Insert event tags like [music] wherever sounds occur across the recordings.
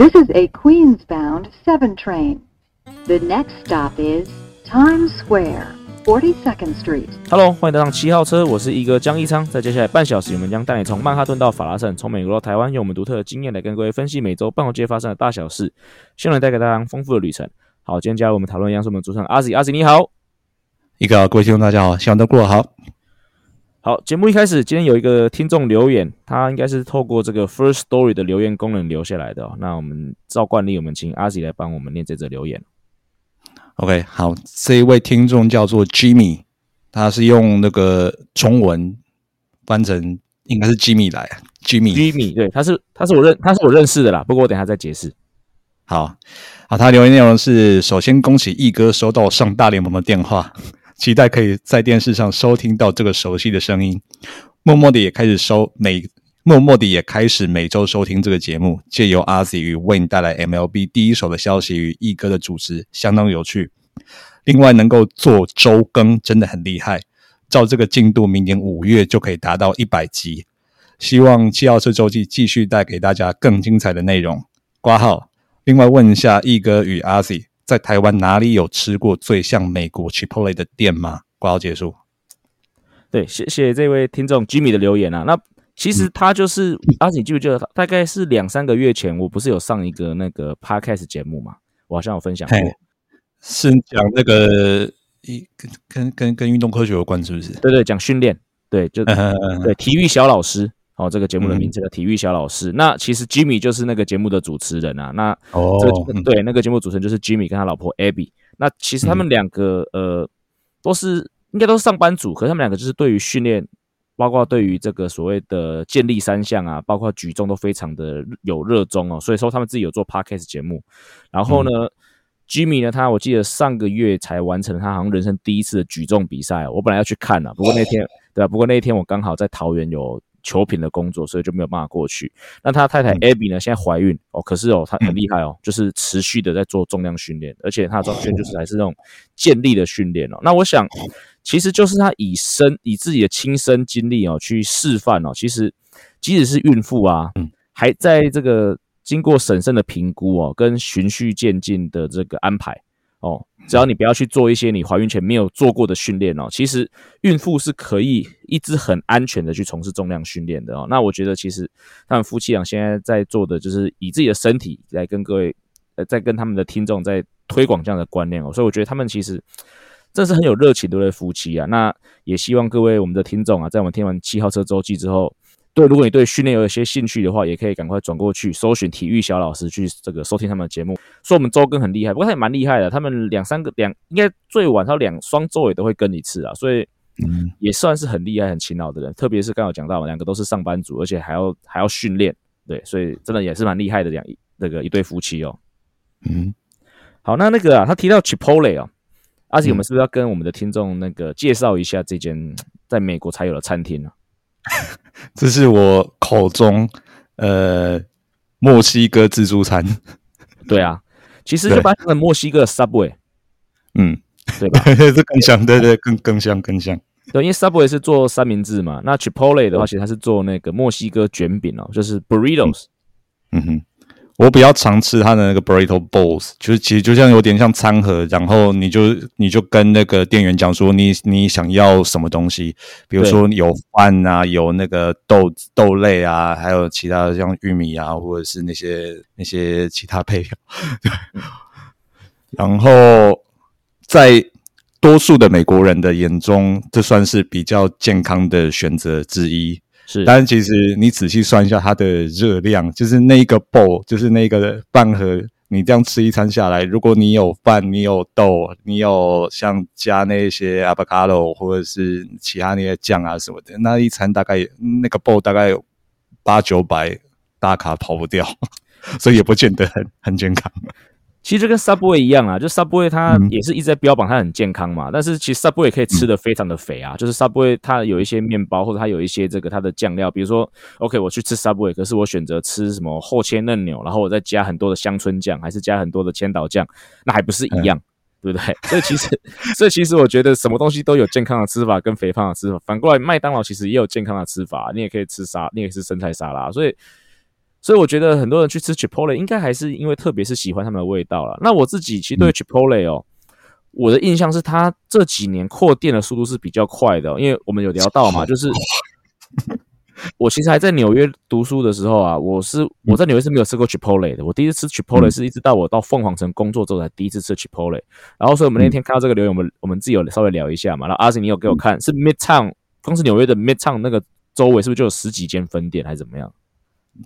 This is a Queens-bound 7 train. The next stop is Times Square, 42nd Street. Hello，欢迎登上七号车，我是一哥江一昌。在接下来半小时，我们将带你从曼哈顿到法拉盛，从美国到台湾，用我们独特的经验来跟各位分析每周办公街发生的大小事，希望能带给大家丰富的旅程。好，今天加入我们讨论一样是我们主持人阿 Z，阿 Z 你好，一个各位听众大家好，希望都过得好。好，节目一开始，今天有一个听众留言，他应该是透过这个 First Story 的留言功能留下来的。那我们照惯例，我们请阿 Z 来帮我们念这则留言。OK，好，这一位听众叫做 Jimmy，他是用那个中文翻成应该是 Jimmy 来，Jimmy。Jimmy，对，他是他是我认他是我认识的啦，不过我等下再解释。好，好，他留言内容是：首先恭喜毅哥收到上大联盟的电话，期待可以在电视上收听到这个熟悉的声音。默默的也开始收每，默默的也开始每周收听这个节目，借由阿 Z 与 Win 带来 MLB 第一手的消息与毅哥的主持，相当有趣。另外，能够做周更真的很厉害。照这个进度，明年五月就可以达到一百集。希望七号车周记继续带给大家更精彩的内容。挂号。另外问一下，毅哥与阿 Z 在台湾哪里有吃过最像美国 Chipotle 的店吗？挂号结束。对，谢谢这位听众 Jimmy 的留言啊。那其实他就是、阿 Z，记不记得大概是两三个月前，我不是有上一个那个 Podcast 节目嘛？我好像有分享过。是讲那个一跟跟跟跟运动科学有关，是不是？对对，讲训练，对，就嗯 [laughs] 对体育小老师。哦，这个节目的名字叫体育小老师。那其实 Jimmy 就是那个节目的主持人啊。那哦这个对那个节目主持人就是 Jimmy 跟他老婆 Abby。那其实他们两个、呃都是应该都是上班族，可是他们两个就是对于训练，包括对于这个所谓的建立三项啊，包括举重都非常的有热衷哦。所以说他们自己有做 podcast 节目。然后呢、m y 呢，他我记得上个月才完成他好像人生第一次的举重比赛哦。我本来要去看啊，不过那天对啊，不过那一天我刚好在桃园有。球品的工作，所以就没有办法过去。那他太太 Abby 呢？现在怀孕哦，可是哦，她很厉害哦，就是持续的在做重量训练，而且她的重量训练就是还是那种健力的训练哦。那我想，其实就是她以身以自己的亲身经历哦去示范哦。其实，即使是孕妇啊，还在这个经过审慎的评估哦，跟循序渐进的这个安排哦，只要你不要去做一些你怀孕前没有做过的训练哦，其实孕妇是可以一直很安全的去从事重量训练的哦。那我觉得其实他们夫妻俩现在在做的就是以自己的身体来跟各位呃，在跟他们的听众在推广这样的观念哦，所以我觉得他们其实真是很有热情的对夫妻啊。那也希望各位我们的听众啊，在我们听完七号车周记之后。对，如果你对训练有一些兴趣的话，也可以赶快转过去搜寻体育小老师去这个收听他们的节目。说我们周更很厉害，不过他也蛮厉害的，他们两三个两应该最晚他两双周也都会更一次啊，所以嗯也算是很厉害、很勤劳的人。特别是刚刚有讲到嘛，两个都是上班族，而且还要还要训练，对，所以真的也是蛮厉害的两那个一对夫妻哦。嗯，好，那那个啊，他提到 Chipotle 哦，阿吉，我们是不是要跟我们的听众那个介绍一下这间在美国才有的餐厅呢、[laughs] 这是我口中呃墨西哥自助餐。对啊，其实就对把它墨西哥的 Subway，嗯，对吧？[laughs] 这更像，对对，更更像更像。对，因为 Subway 是做三明治嘛，那 Chipotle 的话，其实它是做那个墨西哥卷饼哦，就是 burritos。嗯哼，我比较常吃它的那个 burrito bowls，就是其实就像有点像餐盒，然后你就你就跟那个店员讲说你你想要什么东西，比如说有饭啊，有那个豆豆类啊，还有其他的像玉米啊，或者是那些那些其他配料，[laughs] 对，然后在多数的美国人的眼中，这算是比较健康的选择之一。是，但是其实你仔细算一下它的热量，就是那一个 bowl，就是那个半盒，你这样吃一餐下来，如果你有饭，你有豆，你有像加那些 avocado 或者是其他那些酱啊什么的，那一餐大概那个 bowl 大概有八九百大卡跑不掉，[laughs] 所以也不见得很很健康。其实就跟 Subway 一样啊，就 Subway 它嗯也是一直在标榜它很健康嘛，但是其实 Subway 可以吃的非常的肥啊，就是 Subway 它有一些面包或者它有一些这个它的酱料，比如说 OK 我去吃 Subway，可是我选择吃什么厚切嫩牛，然后我再加很多的香椿酱，还是加很多的千岛酱，那还不是一样。对不对？[laughs] 所以其实，所以其实我觉得什么东西都有健康的吃法跟肥胖的吃法。反过来，麦当劳其实也有健康的吃法，你也可以吃沙，你也可以吃生菜沙拉。所以所以我觉得很多人去吃 Chipotle 应该还是因为特别是喜欢他们的味道了。那我自己其实对 Chipotle 哦，我的印象是它这几年扩店的速度是比较快的，因为我们有聊到嘛，[laughs] 就是我其实还在纽约读书的时候啊，我是我在纽约是没有吃过 Chipotle 的，我第一次吃 Chipotle 是一直到我到凤凰城工作之后才第一次吃 Chipotle。然后所以我们那天看到这个留言，我们我们自己有稍微聊一下嘛。然后阿信你有给我看是 Midtown，光是纽约的 Midtown 那个周围是不是就有十几间分店还是怎么样？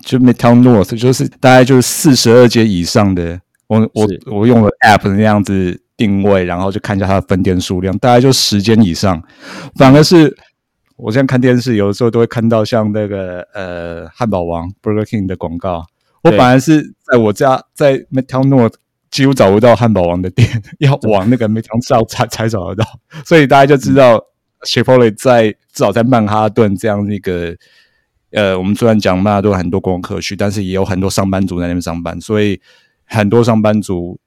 就 Midtown North 就是大概就是四十二街以上的，我我我用了 App 那样子定位，然后就看一下它的分店数量，大概就十间以上。反而是我现在看电视，有的时候都会看到像那个呃汉堡王 Burger King 的广告。我反而是在我家在 Midtown North 几乎找不到汉堡王的店，要往那个 Midtown South 才才找得到。所以大家就知道 Chipotle 在至少在曼哈顿这样一个。呃，我们虽然讲嘛，都有很多观光客区，但是也有很多上班族在那边上班，所以很多上班族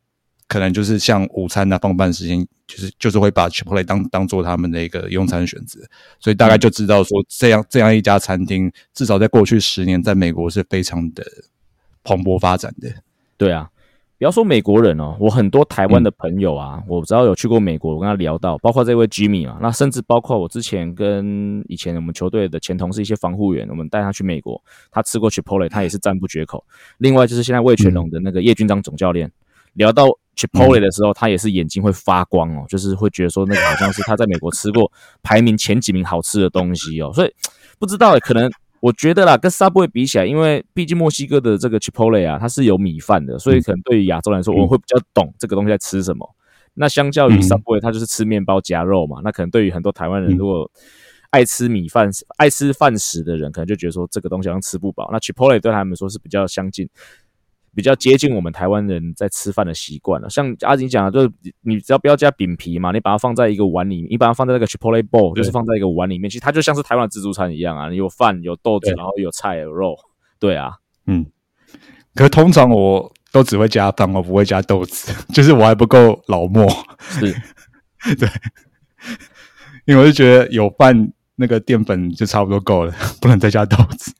可能就是像午餐啊、放班时间，就是就是会把 Chipotle 当当做他们的一个用餐选择，所以大概就知道说，这样这样一家餐厅，至少在过去十年，在美国是非常的蓬勃发展的。对啊。不要说美国人哦，我很多台湾的朋友啊，我知道有去过美国，我跟他聊到，包括这位 Jimmy 啊，那甚至包括我之前跟以前我们球队的前同事一些防护员，我们带他去美国，他吃过 Chipotle，他也是赞不绝口。另外就是现在魏全龙的那个叶军章总教练，聊到 Chipotle 的时候，他也是眼睛会发光哦，就是会觉得说那个好像是他在美国吃过排名前几名好吃的东西哦，所以不知道可能。我觉得啦，跟 Subway 比起来，因为毕竟墨西哥的这个 Chipotle 啊，它是有米饭的，所以可能对于亚洲来说，我们会比较懂这个东西在吃什么。那相较于 Subway，它就是吃面包夹肉嘛。那可能对于很多台湾人，如果爱吃米饭、爱吃饭食的人，可能就觉得说这个东西好像吃不饱。那 Chipotle 对他们说是比较相近。比较接近我们台湾人在吃饭的习惯了，像阿锦讲的，就是你只要不要加饼皮嘛，你把它放在一个碗里面，你把它放在那个 chipotle bowl，就是放在一个碗里面，其实它就像是台湾的自助餐一样啊，有饭有豆子，然后有菜有肉，对啊，嗯。可是通常我都只会加饭，我不会加豆子，[laughs] 就是我还不够老墨，是，[laughs] 对，因为我就觉得有饭那个淀粉就差不多够了，不能再加豆子，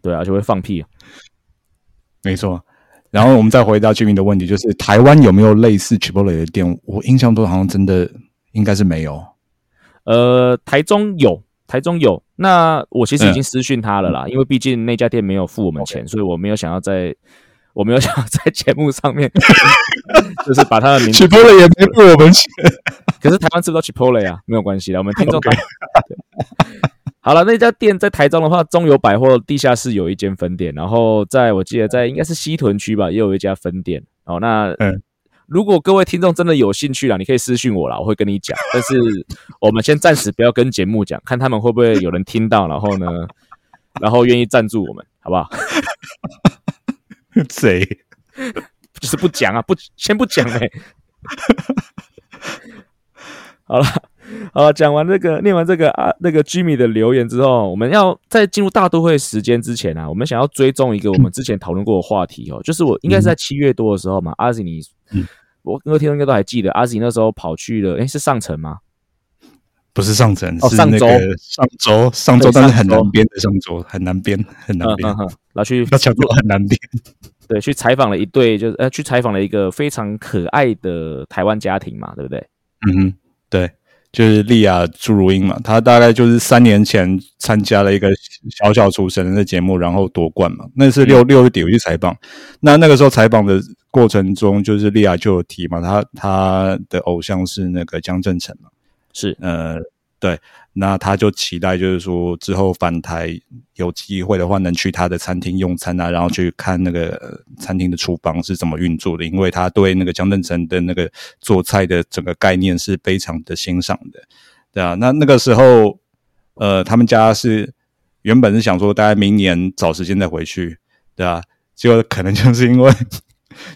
对啊，就会放屁，没错。然后我们再回答居民的问题，就是台湾有没有类似 Chipotle 的店？我印象中好像真的应该是没有。呃，台中有，台中有。那我其实已经私讯他了啦，因为毕竟那家店没有付我们钱，所以我没有想要在，我没有想要在节目上面，[laughs] 就是把他的名字 Chipotle 也没付我们钱。可是台湾吃不到 Chipotle 啊？没有关系的，我们听众。好了，那家店在台中的话，中友百货地下室有一间分店，然后在我记得在应该是西屯区吧，也有一家分店。哦，那嗯，如果各位听众真的有兴趣啦，你可以私信我啦，我会跟你讲。但是我们先暂时不要跟节目讲，看他们会不会有人听到，然后呢，[laughs] 然后愿意赞助我们，好不好？[laughs] 谁？就是不讲啊，不先不讲哎。[laughs] 好了。好，讲完这个，念完这个啊，那个 Jimmy 的留言之后，我们要在进入大都会时间之前啊，我们想要追踪一个我们之前讨论过的话题哦，就是我应该是在七月多的时候嘛，阿 Z 你，我各位听众应该都还记得，阿 Z 那时候跑去了，哎，是上城吗？不是上城，是上周，上周，上周，但是很难编的上周，很难编，很难编，然后去那讲过很难编，对，去采访了一对，就是呃，去采访了一个非常可爱的台湾家庭嘛，对不对？嗯哼，对。就是莉亚朱如英嘛，她大概就是三年前参加了一个小小厨神的节目，然后夺冠嘛。那是六六月底我去采访，那那个时候采访的过程中，就是莉亚就有提嘛，她她的偶像是那个江正成嘛，是呃。对，那他就期待，就是说之后返台有机会的话，能去他的餐厅用餐啊，然后去看那个餐厅的厨房是怎么运作的，因为他对那个江正成的那个做菜的整个概念是非常的欣赏的，对啊。那那个时候，呃，他们家是原本是想说，大概明年找时间再回去，对啊，结果可能就是因为。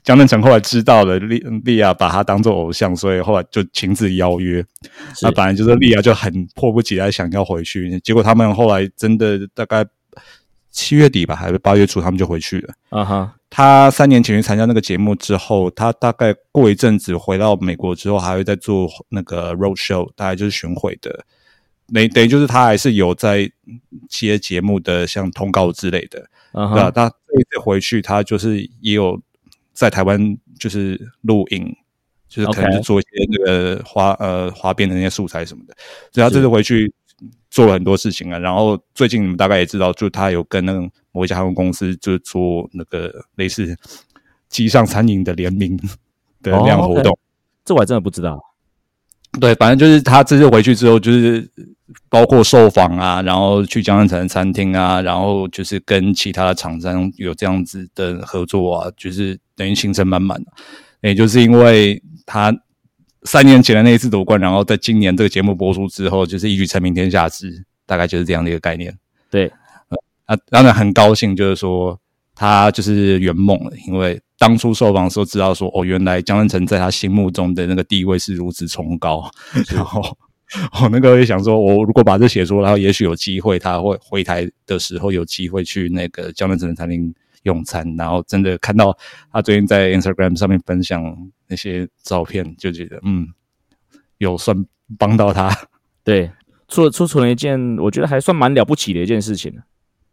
江正成后来知道了利利亚把他当做偶像，所以后来就亲自邀约。那本来就是利亚就很迫不及待想要回去，结果他们后来真的大概七月底吧，还是八月初，他们就回去了。啊哈！他三年前去参加那个节目之后，他大概过一阵子回到美国之后，还会再做那个 road show，大概就是巡回的。等等于就是他还是有在接节目的像通告之类的。嗯对啊，哼，他这一次回去，他就是也有在台湾就是录影，就是可能是做一些那个花呃花边的那些素材什么的。所以他这次回去做了很多事情啊。然后最近你们大概也知道，就他有跟那个某一家航空公司就是做那个类似机上餐饮的联名的那样活动。这我还真的不知道。对，反正就是他这次回去之后，就是包括受访啊，然后去江南城餐厅啊，然后就是跟其他的厂商有这样子的合作啊，就是等于行程满满。也就是因为他三年前的那一次夺冠，然后在今年这个节目播出之后，就是一举成名天下知，大概就是这样的一个概念。对，啊，当然很高兴，就是说他就是圆梦了，因为当初受访的时候知道说，哦，原来江南城在他心目中的那个地位是如此崇高，然后我那个也想说，[laughs] 我如果把这写出来，也许有机会他会回台的时候有机会去那个江南城的餐厅用餐，然后真的看到他最近在 Instagram 上面分享那些照片，就觉得嗯，有算帮到他，[laughs] 对，做做出了一件我觉得还算蛮了不起的一件事情。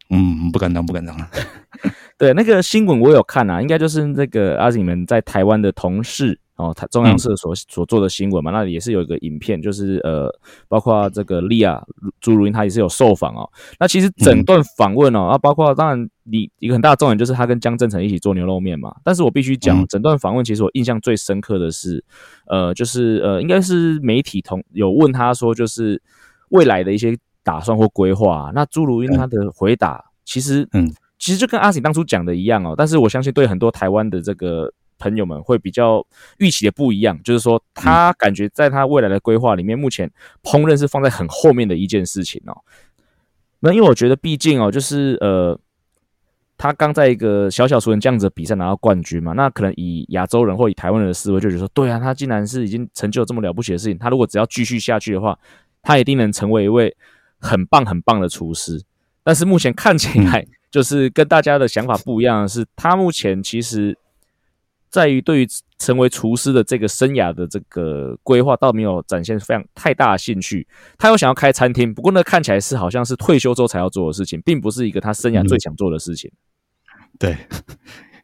嗯，不敢当，不敢当，[laughs] 对，那个新闻我有看啊，应该就是那个阿景们在台湾的同事哦，台中央社所、所做的新闻嘛，那里也是有一个影片，就是呃，包括这个利亚朱如英她也是有受访哦。那其实整段访问哦，啊，包括当然你一个很大的重点就是他跟江正成一起做牛肉面嘛，但是我必须讲，嗯。整段访问其实我印象最深刻的是，呃，就是呃，应该是媒体同有问他说，就是未来的一些打算或规划、啊，那朱如英她的回答其实嗯其实就跟阿景当初讲的一样哦，但是我相信对很多台湾的这个朋友们会比较预期的不一样，就是说他感觉在他未来的规划里面，目前烹饪是放在很后面的一件事情哦。那因为我觉得，毕竟哦，就是呃，他刚在一个小小熟人这样子的比赛拿到冠军嘛，那可能以亚洲人或以台湾人的思维就觉得说，对啊，他竟然是已经成就了这么了不起的事情，他如果只要继续下去的话，他一定能成为一位很棒很棒的厨师。但是目前看起来，就是跟大家的想法不一样的是，他目前其实在于对于成为厨师的这个生涯的这个规划，倒没有展现非常太大的兴趣。他有想要开餐厅，不过呢，看起来是好像是退休之后才要做的事情，并不是一个他生涯最想做的事情。对，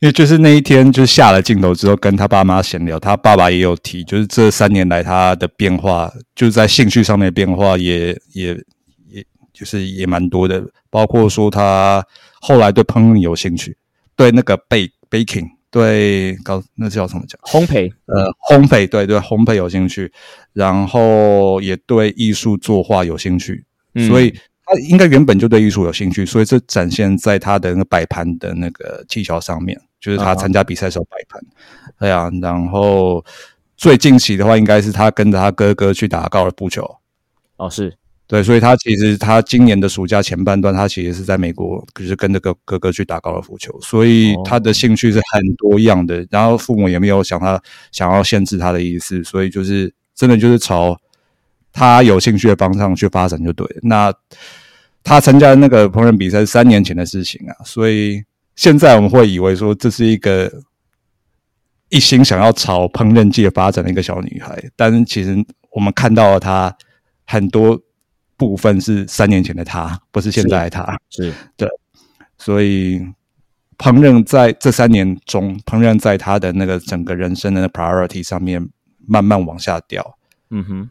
因为就是那一天，就下了镜头之后，跟他爸妈闲聊，他爸爸也有提，就是这三年来他的变化，就是在兴趣上面的变化也也也就是也蛮多的，包括说他后来对烹饪有兴趣，对那个 bake baking，对搞那叫什么讲？烘焙，呃，烘焙，对对，烘焙有兴趣，然后也对艺术作画有兴趣，嗯所以他应该原本就对艺术有兴趣，所以这展现在他的那个摆盘的那个技巧上面，就是他啊参加比赛时候摆盘，对啊，然后最近期的话，应该是他跟着他哥哥去打高尔夫球，哦，是对，所以他其实他今年的暑假前半段，他其实是在美国，就是跟着哥哥哥去打高尔夫球，所以他的兴趣是很多样的。然后父母也没有想他想要限制他的意思，所以就是真的就是朝他有兴趣的方向去发展就对了。那他参加那个烹饪比赛是三年前的事情啊，所以现在我们会以为说这是一个一心想要朝烹饪界发展的一个小女孩，但是其实我们看到了她很多部分是三年前的他，不是现在的他。是。对，所以烹饪在这三年中，烹饪在他的那个整个人生的 priority 上面慢慢往下掉。嗯哼，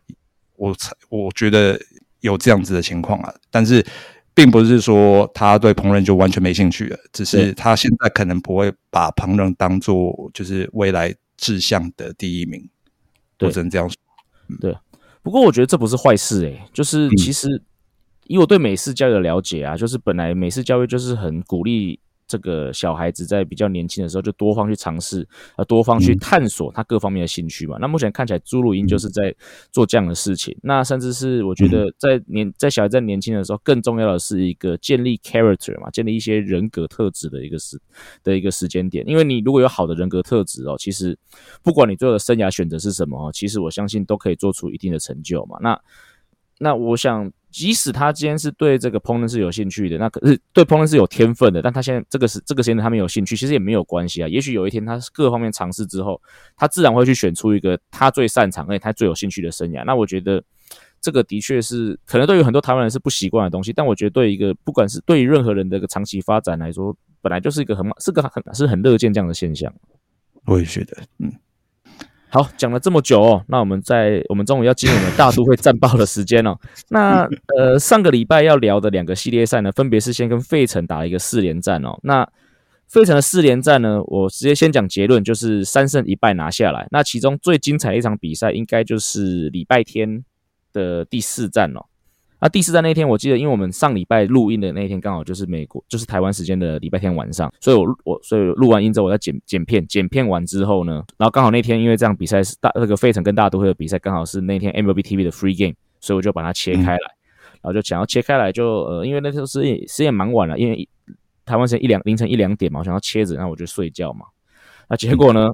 我猜我觉得有这样子的情况啊，但是并不是说他对烹饪就完全没兴趣了，只是他现在可能不会把烹饪当做就是未来志向的第一名，我只能这样说。不过我觉得这不是坏事诶、就是嗯。其实以我对美式教育的了解啊，就是本来美式教育就是很鼓励这个小孩子在比较年轻的时候就多方去尝试，呃，多方去嗯探索他各方面的兴趣嘛。那目前看起来朱露英就是在做这样的事情。那甚至是我觉嗯得在年在小孩在年轻的时候，更重要的是一个建立 character 嘛，建立一些人格特质的一个时的一个时间点。因为你如果有好的人格特质哦，其实不管你最后的生涯选择是什么哦，其实我相信都可以做出一定的成就嘛。那那我想，即使他今天是对这个烹饪是有兴趣的，那可是对烹饪是有天分的，但他现在这个是这个时间他没有兴趣，其实也没有关系啊。也许有一天他各方面尝试之后，他自然会去选出一个他最擅长而且他最有兴趣的生涯。那我觉得这个的确是可能对于很多台湾人是不习惯的东西，但我觉得对一个不管是对于任何人的一个长期发展来说，本来就是一个很是个很是很乐见这样的现象。我也觉得，嗯，好，讲了这么久哦，那我们在我们中午要进入我们大都会战报的时间了。[laughs] 那呃，上个礼拜要聊的两个系列赛呢，分别是先跟费城打一个四连战哦。那费城的四连战呢，我直接先讲结论，就是三胜一败拿下来。那其中最精彩的一场比赛，应该就是礼拜天的第四战哦。那第四站那天，我记得，因为我们上礼拜录音的那天刚好就是美国，就是台湾时间的礼拜天晚上，所以我我所以录完音之后，我在剪剪片，剪片完之后呢，然后刚好那天因为这样比赛是大那个费城跟大都会的比赛，刚好是那天 MLB TV 的 Free Game，所以我就把它切开来，然后就想要切开来，就呃，因为那时候时间时间蛮晚了，因为台湾时间一两凌晨一两点嘛，我想要切着，然后我就睡觉嘛，那结果呢，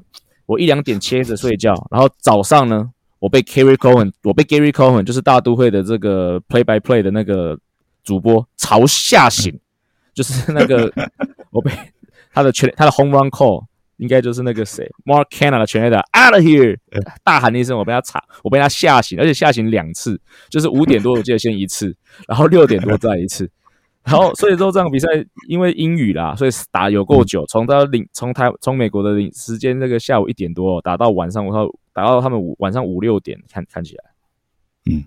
我一两点切着睡觉，然后早上呢。我被 Gary Cohen，我被 Gary Cohen，就是大都会的这个 Play by Play 的那个主播朝吓醒，就是那个 [laughs] 我被他的全他的 Home Run Call，应该就是那个谁 Mark Canna 的全垒打 Out of Here，大喊一声，我被他吵，我被他吓醒，而且吓醒两次，就是五点多我记得先一次，然后六点多再一次。[laughs] 然后，所以说这场比赛因为英语啦，所以打有够久，从到领从台从美国的领时间那个下午一点多打到晚上，我靠，打到他们五晚上五六点，看看起来，嗯，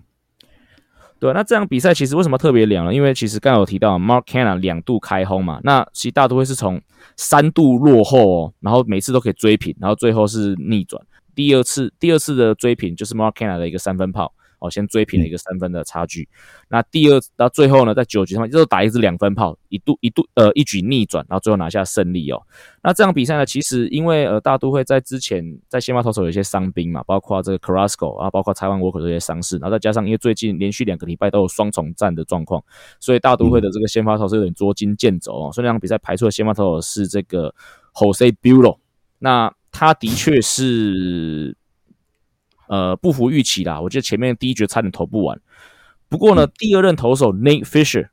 对。那这场比赛其实为什么特别凉呢？因为其实刚刚有提到 Mark Canna 两度开轰嘛，那其实大都会是从三度落后哦，然后每次都可以追平，然后最后是逆转。第二次第二次的追平就是 Mark Canna 的一个三分炮。哦，先追平了一个三分的差距。那第二到最后呢，在九局上面又打一支两分炮，一度一度呃一举逆转，然后最后拿下胜利哦。那这场比赛呢，其实因为呃大都会在之前在先发投手有一些伤兵嘛，包括这个 Carrasco 啊，包括台湾 Walker 这些伤势，然后再加上因为最近连续两个礼拜都有双重战的状况，所以大都会的这个先发投手有点捉襟见肘哦。所以那场比赛排出的先发投手是这个 Jose Bulo，那他的确是。呃，不服预期啦！我觉得前面第一局差点投不完。不过呢，第二任投手 Nate Fisher，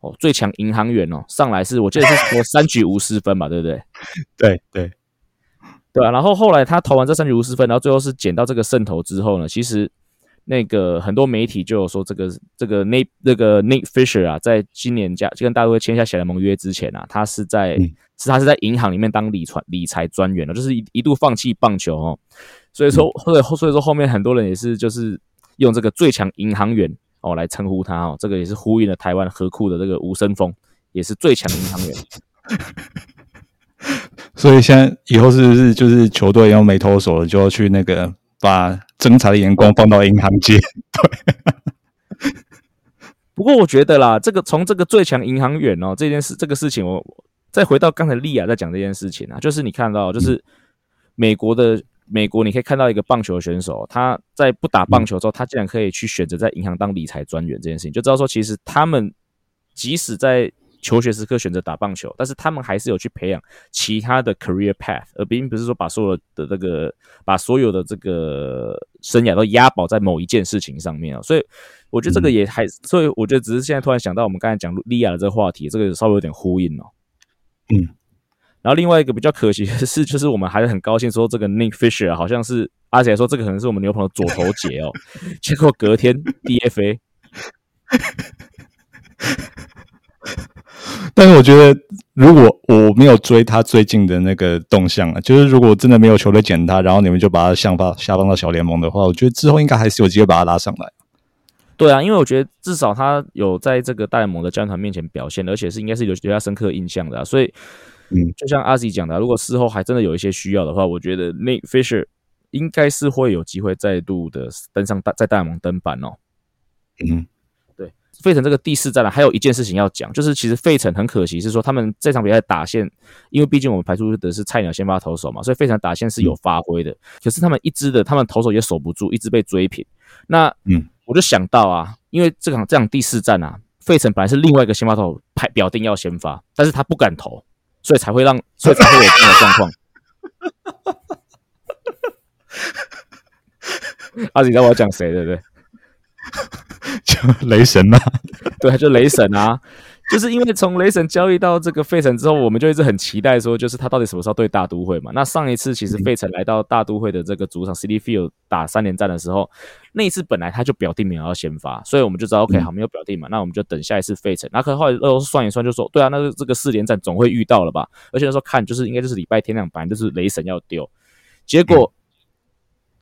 哦，最强银行员哦，上来是我记得是投三局无失分吧，对不对？[laughs] 对对对啊。然后后来他投完这三局无失分，然后最后是捡到这个胜投之后呢，其实那个很多媒体就有说，这个这个 Nate 那个 Nate Fisher 啊，在今年加就跟大都会签下小联盟约之前啊，他是在是他是在银行里面当理传理财专员的，就是一一度放弃棒球哦。所以说，或者所以说后面很多人也是就是用这个最强银行员哦来称呼他哦，这个也是呼应了台湾河库的这个吴森峰，也是最强银行员。[laughs] 所以现在以后是不是就是球队要没投手了，就要去那个把侦查的眼光放到银行界？[laughs] 对。[laughs] 不过我觉得啦，这个从这个最强银行员哦这件事这个事情，我再回到刚才利亚在讲这件事情啊，就是你看到就是美国的。美国，你可以看到一个棒球选手，他在不打棒球之后，他竟然可以去选择在银行当理财专员这件事情，就知道说，其实他们即使在求学时刻选择打棒球，但是他们还是有去培养其他的 career path，而并不是说把所有的这个把所有的这个生涯都押宝在某一件事情上面啊。所以我觉得这个也还，所以我觉得只是现在突然想到我们刚才讲利亚的这个话题，这个稍微有点呼应哦。嗯。然后另外一个比较可惜的是，[laughs] 就是我们还是很高兴说这个 Nick Fisher 好像是阿姐说这个可能是我们牛棚的左头姐哦，[laughs] 结果隔天 DFA。[laughs] 但是我觉得如果我没有追他最近的那个动向啊，就是如果真的没有球队捡他，然后你们就把他下放下放到小联盟的话，我觉得之后应该还是有机会把他拉上来。对啊，因为我觉得至少他有在这个大联盟的教练团面前表现，而且是应该是有留下深刻印象的，所以。嗯，就像阿 Z 讲的，如果事后还真的有一些需要的话，我觉得 Nick Fisher 应该是会有机会再度的登上大在大联盟登板哦。嗯，对，费城这个第四战呢，还有一件事情要讲，就是其实费城很可惜是说他们这场比赛打线，因为毕竟我们排出的是菜鸟先发投手嘛，所以费城打线是有发挥的，可是他们一支的他们投手也守不住，一直被追平。那嗯，我就想到啊，因为这场这场第四战啊，费城本来是另外一个先发投手排表定要先发，但是他不敢投。所以才会让，所以才会有这样的状况。阿 [laughs] 你知道我要讲谁对不对？就雷神啊，对，就雷神啊。就是因为从雷神交易到这个费城之后，我们就一直很期待说，就是他到底什么时候对大都会嘛？那上一次其实费城来到大都会的这个主场 City Field 打三连战的时候，那一次本来他就表定没有要先发，所以我们就知道 OK 好没有表定嘛，那我们就等下一次费城。那可后来呃算一算就说，对啊，那这个四连战总会遇到了吧？而且那时候看就是应该就是礼拜天两班就是雷神要丢，结果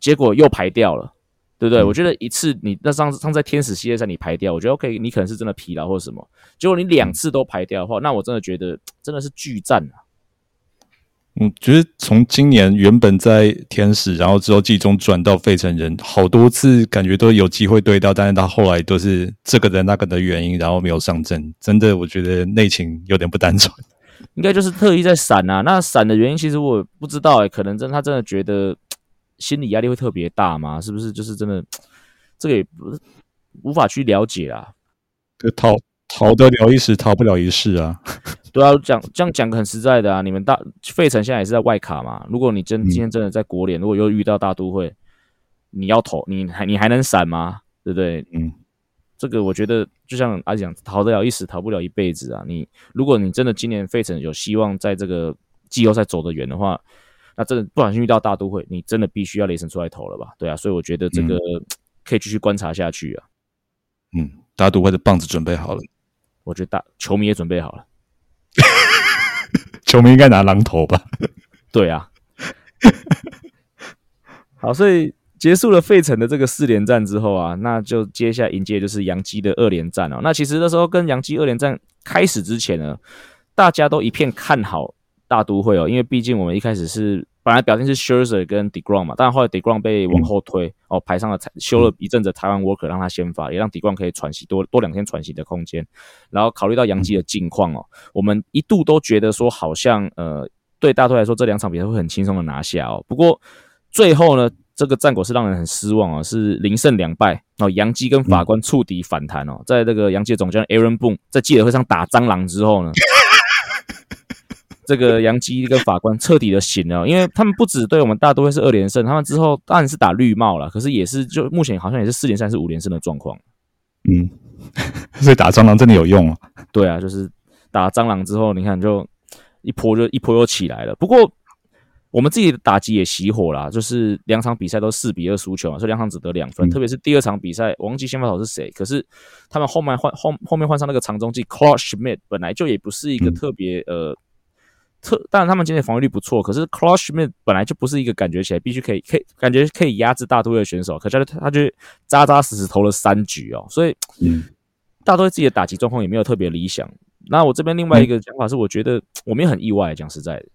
结果又排掉了。对不对？我觉得一次你那上次上在天使系列赛你排掉，我觉得 OK，你可能是真的疲劳或者什么。结果你两次都排掉的话，那我真的觉得真的是巨战啊！我，觉得从今年原本在天使，然后之后季中转到费城人，好多次感觉都有机会对到，但是他后来都是这个的那个的原因，然后没有上阵。真的，我觉得内情有点不单纯，[laughs] 应该就是特意在闪啊。那闪的原因其实我不知道哎，可能真他真的觉得。心理压力会特别大吗？是不是就是真的？[tsk] 这个也不是无法去了解啊。逃逃得了一时，逃不了一世啊。[laughs] 对啊，讲这样讲个很实在的啊。你们大费城现在也是在外卡嘛。如果你真今天真的在国联，如果又遇到大都会，你要投，你还你还能闪吗？对不对？嗯，这个我觉得就像阿讲，逃得了一时，逃不了一辈子啊。你如果你真的今年费城有希望在这个季后赛走得远的话。那真的不小心遇到大都会，你真的必须要雷神出来投了吧？对啊，所以我觉得这个 [tsk] 可以继续观察下去啊。嗯，大都会的棒子准备好了，我觉得大球迷也准备好了。[laughs] 球迷应该拿榔头吧？对啊。[laughs] 好，所以结束了费城的这个四连战之后啊，那就接下来迎接就是杨基的二连战哦。那其实那时候跟杨基二连战开始之前呢，大家都一片看好。大都会哦，因为毕竟我们一开始是本来表现是 Scherzer 跟 Degrom 嘛，但后来 Degrom 被往后推哦，排上了修了一阵子台湾 Worker 让他先发，也让 Degrom 可以喘息多多两天喘息的空间。然后考虑到杨基的近况哦，我们一度都觉得说好像呃对大都来说这两场比赛会很轻松的拿下哦。不过最后呢，这个战果是让人很失望哦，是零胜两败哦。杨基跟法官触底反弹哦，在这个杨基的总监 Aaron Boone 在记者会上打蟑螂之后呢。这个杨基跟法官彻底的醒了，因为他们不止对我们大都会是二连胜，他们之后当然是打绿帽了，可是也是就目前好像也是四连胜是五连胜的状况。嗯，所以打蟑螂真的有用啊？对啊，就是打蟑螂之后，你看就一波就一波又起来了。不过我们自己的打击也熄火了，就是两场比赛都四比二输球啊，所以两场只得两分。特别是第二场比赛，忘记先发手是谁，可是他们后面换后后面换上那个长中继 Clash Schmidt，本来就也不是一个特别呃。特当然，他们今天防御率不错，可是 c r o s h m a n 本来就不是一个感觉起来必须可以可以感觉可以压制大都会的选手，可是他他就扎扎实实投了三局哦，所以大都会自己的打击状况也没有特别理想。那我这边另外一个想法是，我觉得我们也很意外，讲实在的，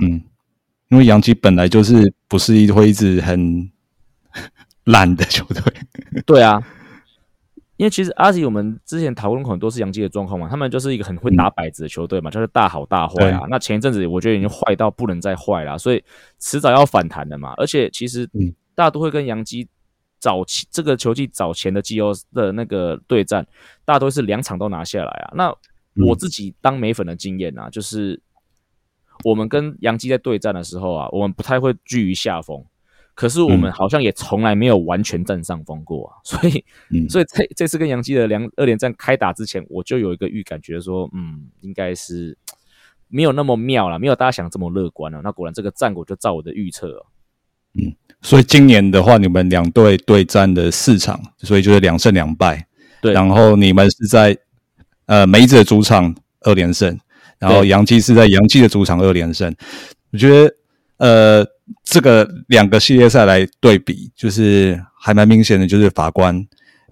嗯，因为杨基本来就是不是一会一直很 [laughs] 烂的球队，对啊。因为其实阿吉，我们之前讨论过很多次杨基的状况嘛，他们就是一个很会打摆子的球队嘛，就是大好大坏啊。那前一阵子我觉得已经坏到不能再坏了，所以迟早要反弹的嘛。而且其实大家都会跟杨基早期这个球季早前的季后的那个对战，大家都是两场都拿下来啊。那我自己当美粉的经验啊，就是我们跟杨基在对战的时候啊，我们不太会居于下风。可是我们好像也从来没有完全占上风过啊，[laughs] 所以，所以这这次跟杨基的两二连战开打之前，我就有一个预感，觉得说，嗯，应该是 [tsk] 没有那么妙了，没有大家想这么乐观了。那果然这个战果就照我的预测，嗯，所以今年的话，你们两队对战的四场，所以就是两胜两败，对，然后你们是在呃梅子的主场二连胜，然后杨基是在杨基的主场二连胜，我觉得呃。这个两个系列赛来对比，就是还蛮明显的，就是法官，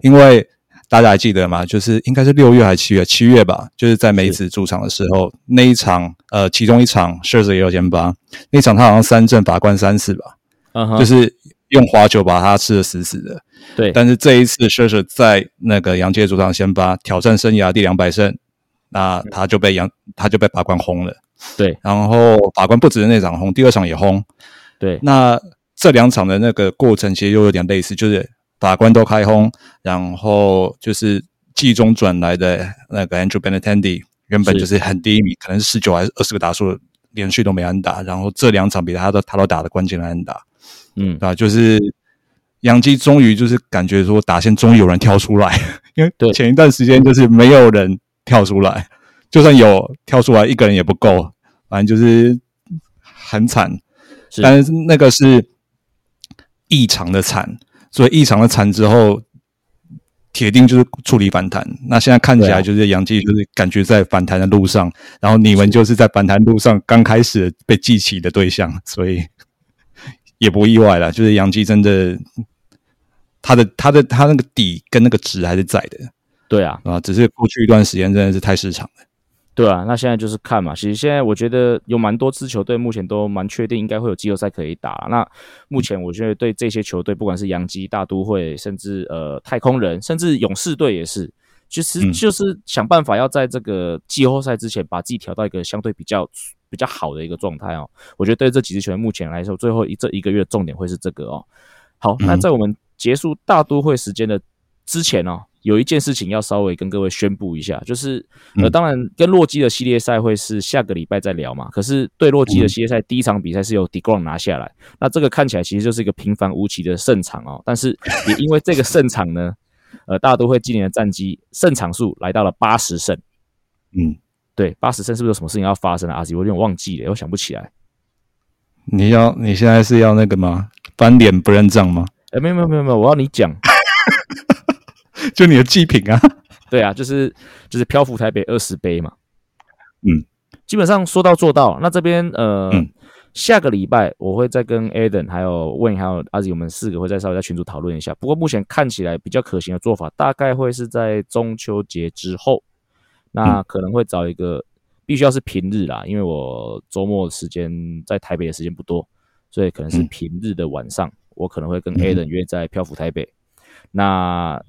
因为大家还记得吗？就是应该是六月还是七月？七月吧，就是在梅子主场的时候，那一场，呃，其中一场 s h i r z e r 也有先发，那场他好像三阵法官三次吧，就是用滑球把他吃的死死的。对，但是这一次 s h i r z e r 在那个杨杰主场先发，挑战生涯第两百胜，那他就被杨他就被法官轰了。对，然后法官不止那场轰，第二场也轰。对，那这两场的那个过程其实又有点类似，就是法官都开轰，然后就是季中转来的那个 Andrew Benintendi 原本就是很低迷，可能是十九还是二十个打数连续都没安打，然后这两场比赛他都他都打的关键的安打，嗯，啊，就是杨基终于就是感觉说打线终于有人跳出来，因为前一段时间就是没有人跳出来，就算有跳出来一个人也不够，反正就是很惨。是但是那个是异常的惨，所以异常的惨之后，铁定就是处理反弹。那现在看起来就是杨基就是感觉在反弹的路上，然后你们就是在反弹路上刚开始被记起的对象，所以也不意外了。就是杨基真的，他的他的他那个底跟那个值还是在的对啊，啊，只是过去一段时间真的是太市场了。对啊，那现在就是看嘛。其实现在我觉得有蛮多支球队目前都蛮确定应该会有季后赛可以打。那目前我觉得对这些球队，不管是洋基、大都会，甚至呃太空人，甚至勇士队也是，其实嗯就是想办法要在这个季后赛之前把自己调到一个相对比较比较好的一个状态哦。我觉得对这几支球队目前来说，最后一这一个月重点会是这个哦。好，那嗯在我们结束大都会时间的之前哦，有一件事情要稍微跟各位宣布一下，就是呃，嗯当然跟洛基的系列赛会是下个礼拜再聊嘛。可是对洛基的系列赛第一场比赛是由 Degrom 拿下来，那这个看起来其实就是一个平凡无奇的胜场哦。但是也因为这个胜场呢，[laughs] 呃，大都会今年的战绩胜场数来到了八十胜。嗯，对，八十胜是不是有什么事情要发生啊？阿吉，我有点忘记了，我想不起来。你要你现在是要那个吗？翻脸不认账吗？哎，没有没有没有没有，我要你讲。[laughs] 就你的祭品啊！[laughs] 对啊，就是就是漂浮台北二十杯嘛。嗯，基本上说到做到。那这边呃，嗯下个礼拜我会再跟 Aden 还有 Wayne 还有阿 Z 我们四个会再稍微在群组讨论一下。不过目前看起来比较可行的做法，大概会是在中秋节之后。那可能会找一个必须要是平日啦，因为我周末时间在台北的时间不多，所以可能是嗯平日的晚上，我可能会跟嗯 Aden 约在漂浮台北。那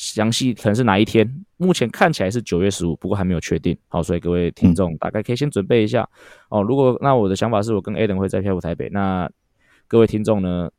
详细可能是哪一天？目前看起来是九月十五，不过还没有确定。好，所以各位听众大概可以先准备一下哦。如果那我的想法是我跟 Aden 会在漂浮台北，那各位听众呢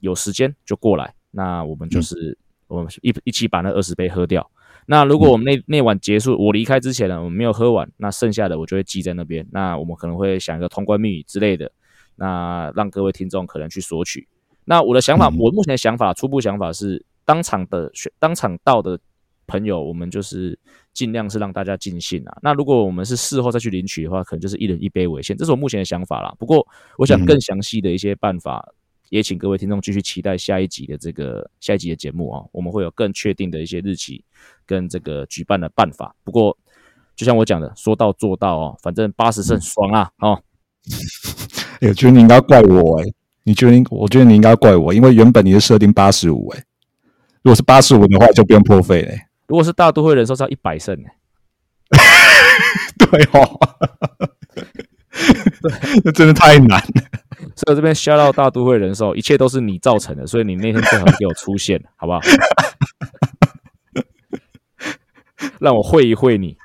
有时间就过来，那我们就是、我们一一起把那二十杯喝掉。那如果我们那那晚结束，我离开之前呢，我们没有喝完，那剩下的我就会记在那边。那我们可能会想一个通关密语之类的，那让各位听众可能去索取。那我的想法，嗯我目前的想法，初步想法是，当场的选当场到的朋友，我们就是尽量是让大家尽兴啊。那如果我们是事后再去领取的话，可能就是一人一杯为限，这是我目前的想法啦。不过，我想嗯更详细的一些办法，也请各位听众继续期待下一集的这个下一集的节目啊、我们会有更确定的一些日期跟这个举办的办法。不过，就像我讲的，说到做到哦，反正八十胜爽啊哦。[laughs] 我觉得你应该怪我哎、你觉得你？我觉得你应该怪我，因为原本你是设定八十五哎，如果是八十五的话，就不用破费嘞、如果是大都会人寿是要一百胜、欸，[laughs] 对哦，那 [laughs] 真的太难了。所以我这边 shout out 大都会人寿，一切都是你造成的，所以你那天最好给我出现，[laughs] 好不好？让我会一会你。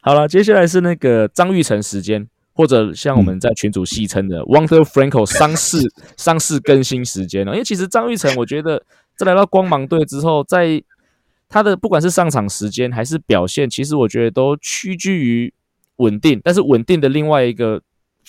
好了，接下来是那个张玉成时间，或者像我们在群组戏称的 Wonder Franco 伤势伤势更新时间了。因为其实张玉成，我觉得在来到光芒队之后，在他的不管是上场时间还是表现，其实我觉得都屈居于稳定。但是稳定的另外一个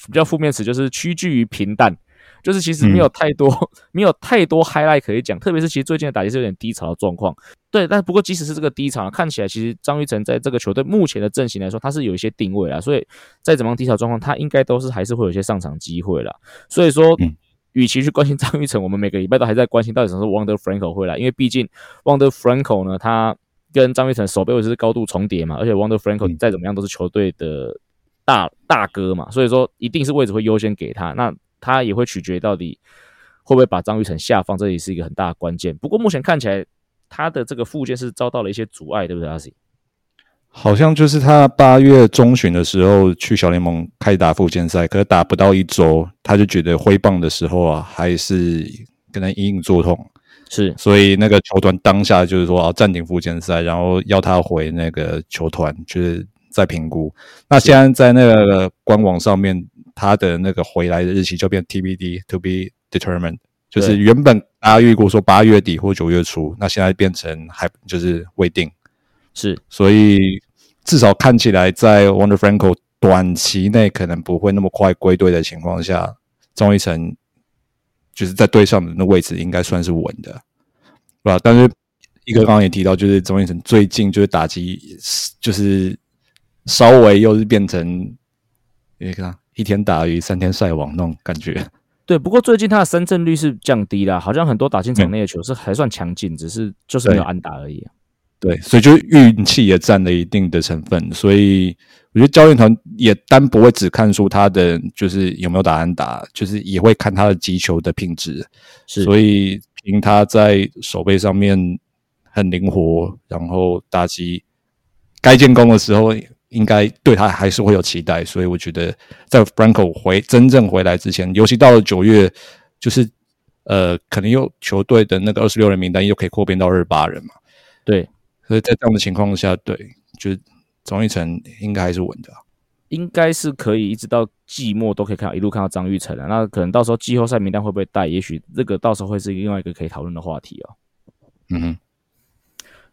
比较负面词就是屈居于平淡，就是其实没有太多、没有太多 highlight 可以讲。特别是其实最近的打击是有点低潮的状况。对，但不过即使是这个低潮，看起来其实张玉成在这个球队目前的阵型来说，他是有一些定位啦，所以再怎么样低潮状况，他应该都是还是会有一些上场机会啦。所以说，嗯与其去关心张玉成，我们每个礼拜都还在关心到底什么时候 Wonder Franco 会来，因为毕竟 Wonder Franco 呢，他跟张玉成手背位置是高度重叠嘛，而且 Wonder Franco 嗯再怎么样都是球队的大大哥嘛，所以说一定是位置会优先给他，那他也会取决到底会不会把张玉成下放，这也是一个很大的关键。不过目前看起来，他的这个附件是遭到了一些阻碍，对不对，阿 Z？好像就是他八月中旬的时候去小联盟开打附件赛，可是打不到一周，他就觉得挥棒的时候啊，还是可能隐隐作痛，是所以那个球团当下就是说啊暂停附件赛，然后要他回那个球团，就是再评估。那现在在那个官网上面，他的那个回来的日期就变 TBD to be determined，就是原本大家预估说八月底或九月初，那现在变成还就是未定。是，所以至少看起来，在 Wonder Franco 短期内可能不会那么快归队的情况下，钟一成就是在队上的那位置应该算是稳的，对吧？但是一哥刚刚也提到，就是钟义成最近就是打击，就是稍微又是变成一个一天打鱼三天晒网那种感觉。对，不过最近他的三振率是降低了，好像很多打进场内的球是还算强劲，只是就是没有安打而已。对，所以就运气也占了一定的成分。所以我觉得教练团也单不会只看出他的就是有没有打安打，就是也会看他的击球的品质。是，所以凭他在手背上面很灵活，然后打击该建功的时候。应该对他还是会有期待，所以我觉得在 Franco 回真正回来之前，尤其到了九月，就是呃，可能又球队的那个二十六人名单又可以扩编到二十八人嘛。对，所以在这样的情况下，对，就是张玉成应该还是稳的，应该是可以一直到季末都可以看到一路看到张玉成的。那可能到时候季后赛名单会不会带？也许这个到时候会是另外一个可以讨论的话题哦。嗯哼，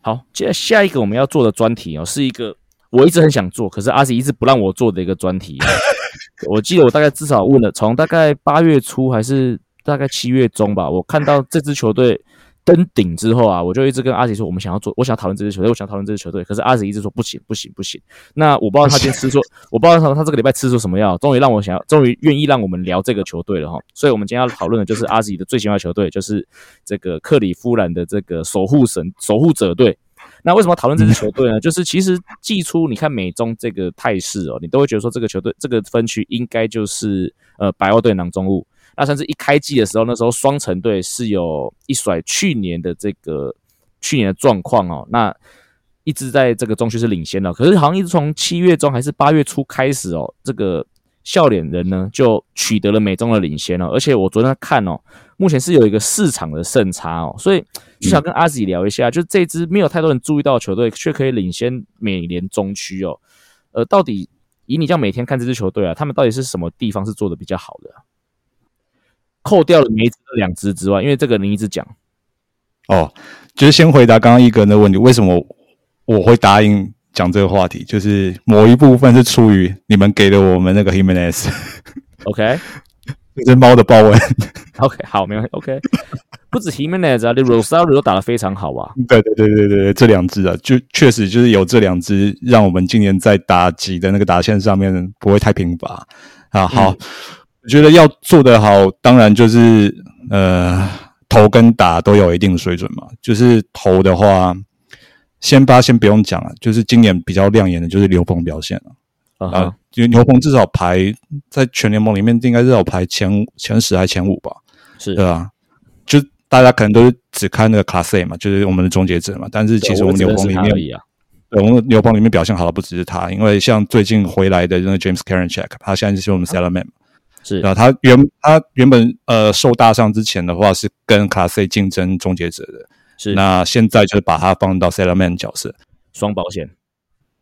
好，接下下一个我们要做的专题哦，是一个。我一直很想做，可是阿喜一直不让我做的一个专题。[laughs] 我记得我大概至少问了，从大概八月初还是大概七月中吧，我看到这支球队登顶之后啊，我就一直跟阿喜说，我们想要做，我想讨论这支球队，我想讨论这支球队。可是阿喜一直说不行，不行，不行。那我不知道他今天吃错，[laughs] 我不知道他他这个礼拜吃出什么药，终于让我想要，终于愿意让我们聊这个球队了哈。所以我们今天要讨论的就是阿喜的最喜欢的球队，就是这个克里夫兰的这个守护神、守护者队。那为什么讨论这支球队呢？[laughs] 就是其实季初你看美中这个态势哦，你都会觉得说这个球队这个分区应该就是呃白袜队囊中物。那甚至一开季的时候，那时候双城队是有一甩去年的这个去年的状况哦，那一直在这个中区是领先的。可是好像一直从七月中还是八月初开始哦，这个。笑脸人呢，就取得了美中的领先了，而且我昨天看哦，目前是有一个市场的胜差哦，所以就想跟阿吉聊一下，就这支没有太多人注意到的球队，却可以领先美联中区哦，呃，到底以你这样每天看这支球队啊，他们到底是什么地方是做的比较好的？扣掉了梅子两支之外，因为这个你一直讲。哦，就是先回答刚刚一哥的问题，为什么我会答应？讲这个话题，就是某一部分是出于你们给了我们那个 Himenez，OK，这只猫的豹纹，[laughs] OK，好，没问题，OK，不止 Himenez 啊，连 Rosario 都打得非常好啊，对对对对对，这两只啊，就确实就是有这两只，让我们今年在打击的那个打线上面不会太贫乏啊。好，我觉得要做得好，当然就是呃，投跟打都有一定水准嘛，就是投的话。先发先不用讲了，就是今年比较亮眼的，就是刘鹏表现了啊，就刘鹏至少排在全联盟里面，应该至少排前前十还前五吧，是。对啊，就大家可能都是只看那个卡塞嘛，就是我们的终结者嘛，但是其实我们牛棚里面，对，我们牛棚里面表现好的不只是他，因为像最近回来的那个 James Karencheck，他现在就是我们 Salaman，是。啊，他原他原本呃受大伤之前的话是跟卡塞竞争终结者的。是，那现在就是把他放到 Salaman 角色，双保险。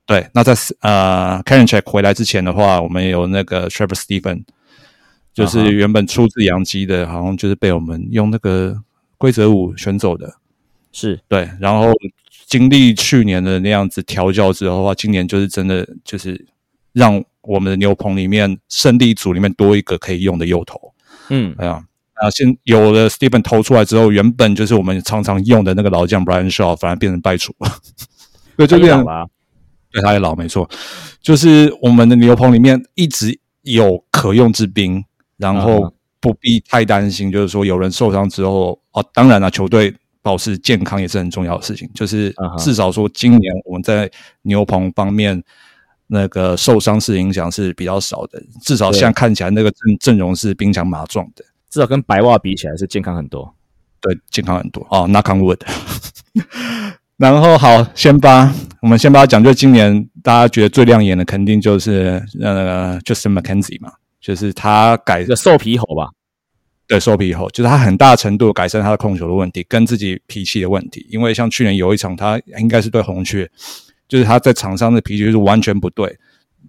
对，那在呃 Karen Check 回来之前的话，我们有那个 Trevor Stephen，就是原本出自洋基的，好像就是被我们用那个规则五选走的。是对，然后经历去年的那样子调教之后的话，今年就是真的就是让我们的牛棚里面胜利组里面多一个可以用的右投。嗯，哎呀。啊，现有了 Stephen 投出来之后，原本就是我们常常用的那个老将 Brian Shaw，反而变成败处了。[laughs] 对，就变了。对，他也老，没错。就是我们的牛棚里面一直有可用之兵，然后不必太担心，就是说有人受伤之后，哦，当然了，球队保持健康也是很重要的事情。就是至少说，今年我们在牛棚方面那个受伤是影响是比较少的，至少现在看起来那个阵阵容是兵强马壮的。至少跟白袜比起来是健康很多，对，健康很多哦。Knock on wood。[laughs] 然后好，先发，我们先把它讲，就今年大家觉得最亮眼的，肯定就是呃，Justin McKenzie 嘛，就是他改个瘦皮猴吧，对，瘦皮猴，就是他很大程度改善他的控球的问题，跟自己脾气的问题。因为像去年有一场，他应该是对红雀，就是他在场上的脾气就是完全不对。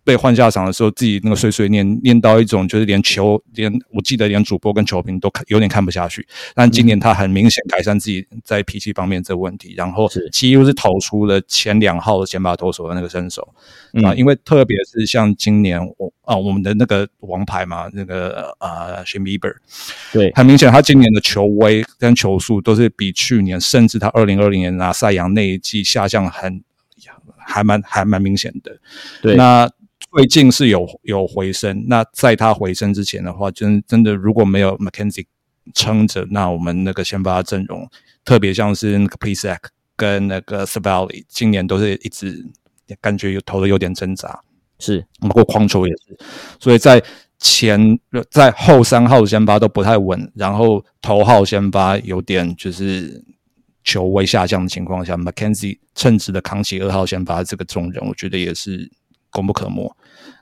被换下场的时候，自己那个碎碎念念到一种，就是连球连我记得连主播跟球评都看有点看不下去。但今年他很明显改善自己在脾气方面这个问题，然后几乎是投出了前两号的先发投手的那个身手啊。因为特别是像今年我啊，我们的那个王牌嘛，那个啊 s h a m Bieber，对，很明显他今年的球威跟球速都是比去年，甚至他二零二零年拿赛扬那一季下降很还蛮还蛮明显的。对，那最近是有有回升。那在他回升之前的话，真真的如果没有 McKenzie 撑着，那我们那个先发阵容，特别像是那个 p l e s a c 跟那个 s a v a l i 今年都是一直感觉有投的有点挣扎。是，包括框球也是，所以在前在后三号先发都不太稳，然后头号先发有点就是球位下降的情况下，McKenzie 称职的扛起二号先发这个重任，我觉得也是功不可没。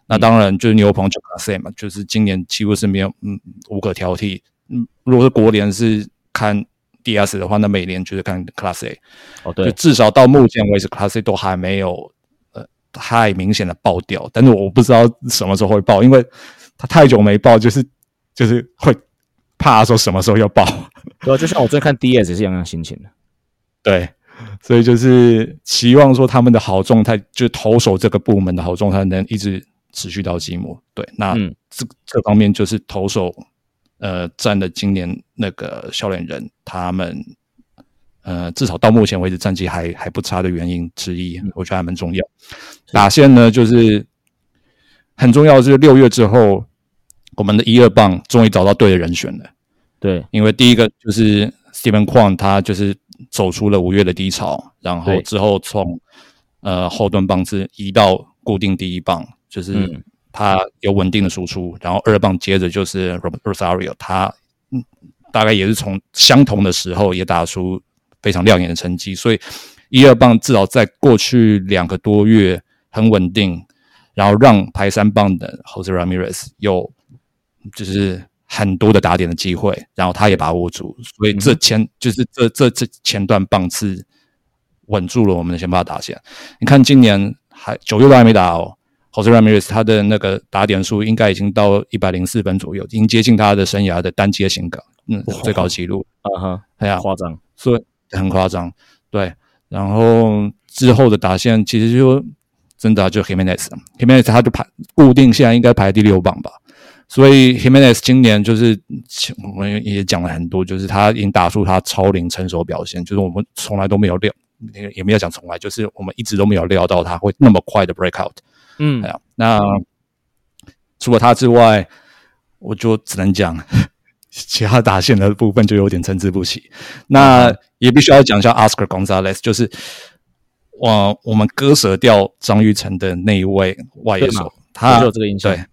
那当然就是牛棚就 Class 嘛，就是今年几乎是没有嗯无可挑剔。嗯，如果是国联是看 DS 的话，那美联就是看 Class A。哦，对，就至少到目前为止，Class A 都还没有呃。太明显的爆掉，但是我不知道什么时候会爆，因为他太久没爆，就是就是会怕说什么时候要爆。[laughs] 对，就像我最近看 DS 也是一样心情的。对，所以就是期望说他们的好状态，就投手这个部门的好状态能一直持续到季末。对，那这这方面就是投手呃占了今年那个笑脸人他们。呃，至少到目前为止战绩还还不差的原因之一，我觉得还蛮重要。打线呢，就是很重要的是六月之后，我们的一二棒终于找到对的人选了。对，因为第一个就是 Steven Kwan，他就是走出了五月的低潮，然后之后从呃后端棒是移到固定第一棒，就是他有稳定的输出，然后二棒接着就是 Rosario，他嗯大概也是从相同的时候也打出。非常亮眼的成绩，所以一二棒至少在过去两个多月很稳定，然后让排三棒的 Jose Ramirez 有就是很多的打点的机会，然后他也把握住，所以这前就是这这这前段棒次稳住了我们的先发打线。你看今年还九月都还没打哦，Jose Ramirez 他的那个打点数应该已经到一百零四分左右，已经接近他的生涯的单阶新高，嗯，最高纪录啊哈，哎呀，夸张，所以。很夸张，对。然后之后的打线其实就真的就 Himenez，Himenez 他就排固定，现在应该排第六棒吧。所以 Himenez 今年就是我们也讲了很多，就是他已经打出他超龄成熟表现，就是我们从来都没有料，也没有讲从来，就是我们一直都没有料到他会那么快的 break out。嗯，哎呀那除了他之外，我就只能讲。[laughs] 其他打线的部分就有点参差不齐，那也必须要讲一下 Oscar Gonzalez，就是我我们割舍掉张玉成的那一位外野手，他有这个印象。对，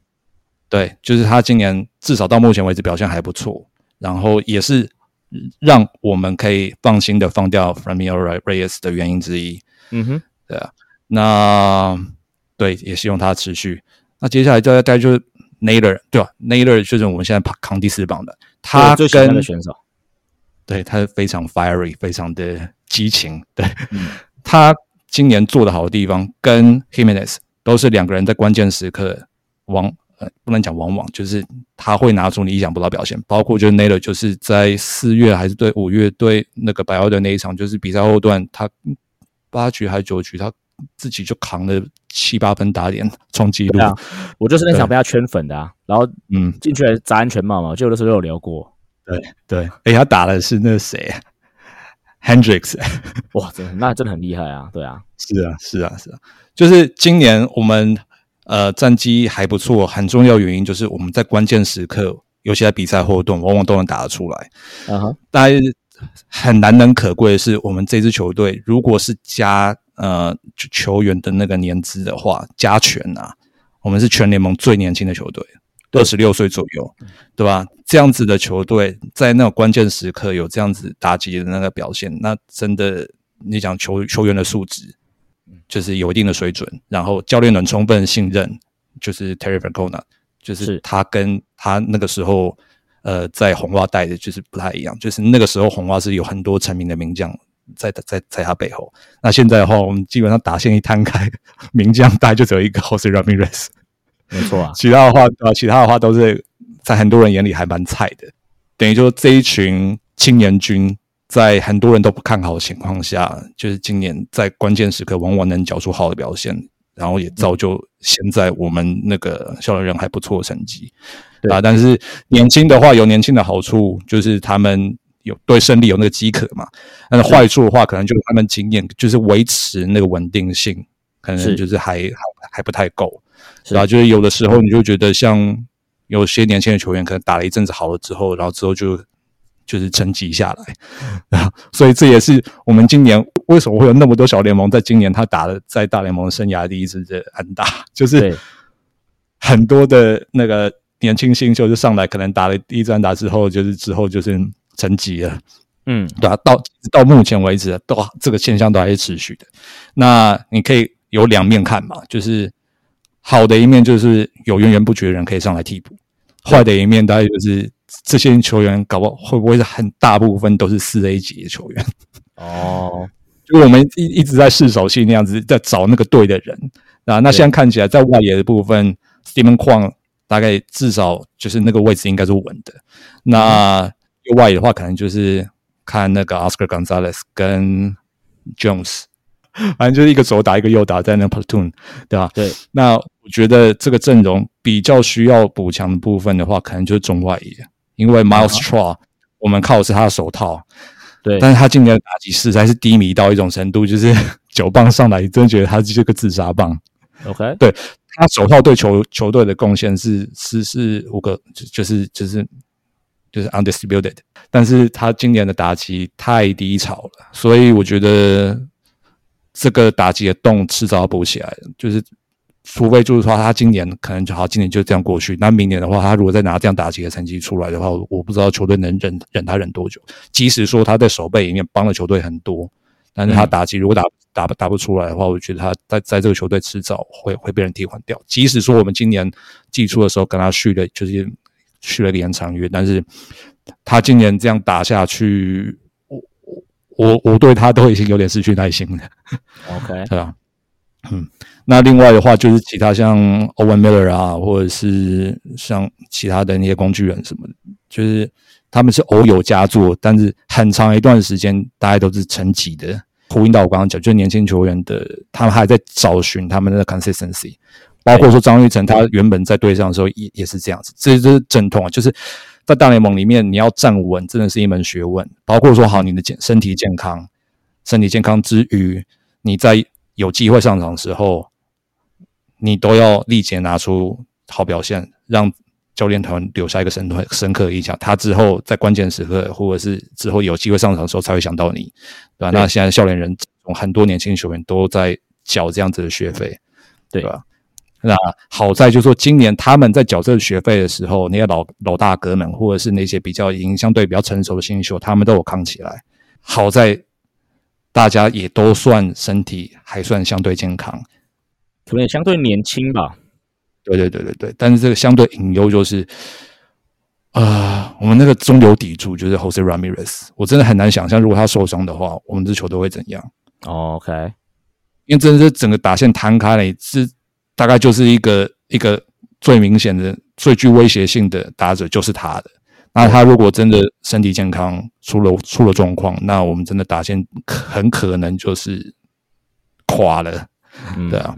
对，就是他今年至少到目前为止表现还不错，然后也是让我们可以放心的放掉 f r a m i o Reyes 的原因之一。嗯哼，对啊，那对，也希望他持续。那接下来再再就是 Naylor，对吧？Naylor 就是我们现在扛第四棒的。他跟选手，对他非常 fiery，非常的激情。对他今年做的好的地方，跟 Himenes 都是两个人在关键时刻往呃不能讲往往，就是他会拿出你意想不到表现。包括就是 Naylor，就是在四月还是对五月对那个白奥的那一场，就是比赛后段，他八局还是九局，他自己就扛了七八分打点创纪录。我就是那场被他圈粉的啊。然后，嗯，进去砸安全帽嘛，就有的时候有聊过。对对，哎，他打的是那谁，Hendricks，[laughs] 哇，真的，那真的很厉害啊！对啊，是啊，是啊，是啊，就是今年我们呃战绩还不错，很重要原因就是我们在关键时刻，尤其在比赛后段，往往都能打得出来。嗯哼，但很难能可贵的是，我们这支球队如果是加呃球员的那个年资的话，加权啊，我们是全联盟最年轻的球队。二十六岁左右，对吧？这样子的球队在那种关键时刻有这样子打击的那个表现，那真的你讲球球员的素质，就是有一定的水准。然后教练能充分信任，就是 Terry Francona，就是他跟他那个时候呃在红袜带的就是不太一样，就是那个时候红袜是有很多成名的名将在在在他背后。那现在的话，我们基本上打线一摊开，[laughs] 名将大概就只有一个 [laughs] Jose Ramirez。[laughs] 没错啊，其他的话，呃，其他的话都是在很多人眼里还蛮菜的。等于说这一群青年军，在很多人都不看好的情况下，就是今年在关键时刻往往能缴出好的表现，然后也造就现在我们那个校园人还不错的成绩对啊。但是年轻的话有年轻的好处，就是他们有对胜利有那个饥渴嘛。但是坏处的话，可能就是他们经验就是维持那个稳定性，可能就是还还还不太够。是对吧？就是有的时候你就觉得像有些年轻的球员，可能打了一阵子好了之后，然后之后就就是沉寂下来，啊，所以这也是我们今年为什么会有那么多小联盟在今年他打了在大联盟生涯第一次的安打，就是对很多的那个年轻新秀就上来，可能打了第一支安打之后，就是之后就是沉寂了。嗯，对啊，到到目前为止，都这个现象都还是持续的。那你可以有两面看嘛，就是好的一面就是有源源不绝的人可以上来替补，坏的一面大概就是这些球员搞不好会不会是很大部分都是四 A 级的球员，[laughs] 哦，就我们一一直在试手气那样子在找那个对的人啊。那现在看起来在外野的部分，Steven 矿大概至少就是那个位置应该是稳的。那右外野的话，可能就是看那个 Oscar Gonzalez 跟 Jones，[laughs] 反正就是一个左打一个右打在那 platoon，对吧？对，那我觉得这个阵容比较需要补强的部分的话，可能就是中外野，因为 Miles Straw、我们靠的是他的手套，对，但是他今年的打击实在是低迷到一种程度，就是 [laughs] 九棒上来，真的觉得他是个自杀棒。OK，对他手套对球球队的贡献是是是五个，就就是就是就是 undisputed，但是他今年的打击太低潮了，所以我觉得这个打击的洞迟早要补起来的，就是除非就是说他今年可能就好，今年就这样过去，那明年的话，他如果再拿这样打击的成绩出来的话，我我不知道球队能忍忍他忍多久。即使说他在守备里面帮了球队很多，但是他打击如果打打不打不出来的话，我觉得他在在这个球队迟早会会被人替换掉。即使说我们今年季初的时候跟他续了，就是续了一个延长约，但是他今年这样打下去，我我对他都已经有点失去耐心了。OK，[laughs] 对啊，嗯，那另外的话就是其他像 Owen Miller 啊，或者是像其他的那些工具人什么的，就是他们是偶有佳作，但是很长一段时间大家都是沉寂的。呼应到我刚刚讲，就是年轻球员的，他们还在找寻他们的 consistency，包括说张玉成，他原本在队上的时候也也是这样子，这这是阵痛啊，就是在大联盟里面你要站稳，真的是一门学问。包括说好你的健身体健康，身体健康之余，你在有机会上场的时候，你都要立即拿出好表现，让教练团留下一个深深刻的印象。他之后在关键时刻，或者是之后有机会上场的时候，才会想到你，对吧？那现在笑脸人很多年轻球员都在缴这样子的学费，对吧？那好在就是说，今年他们在缴这个学费的时候，那些老老大哥们，或者是那些比较已经相对比较成熟的新秀，他们都有扛起来。好在大家也都算身体还算相对健康，可能也相对年轻吧。对对对对对。但是这个相对隐忧就是，啊、我们那个中流砥柱就是 Jose Ramirez，我真的很难想象，如果他受伤的话，我们这球队会怎样。哦 OK，因为真的是整个打线摊开了，是大概就是一个一个最明显的、最具威胁性的打者就是他的。那他如果真的身体健康出了出了状况，那我们真的打线很可能就是垮了，嗯对啊。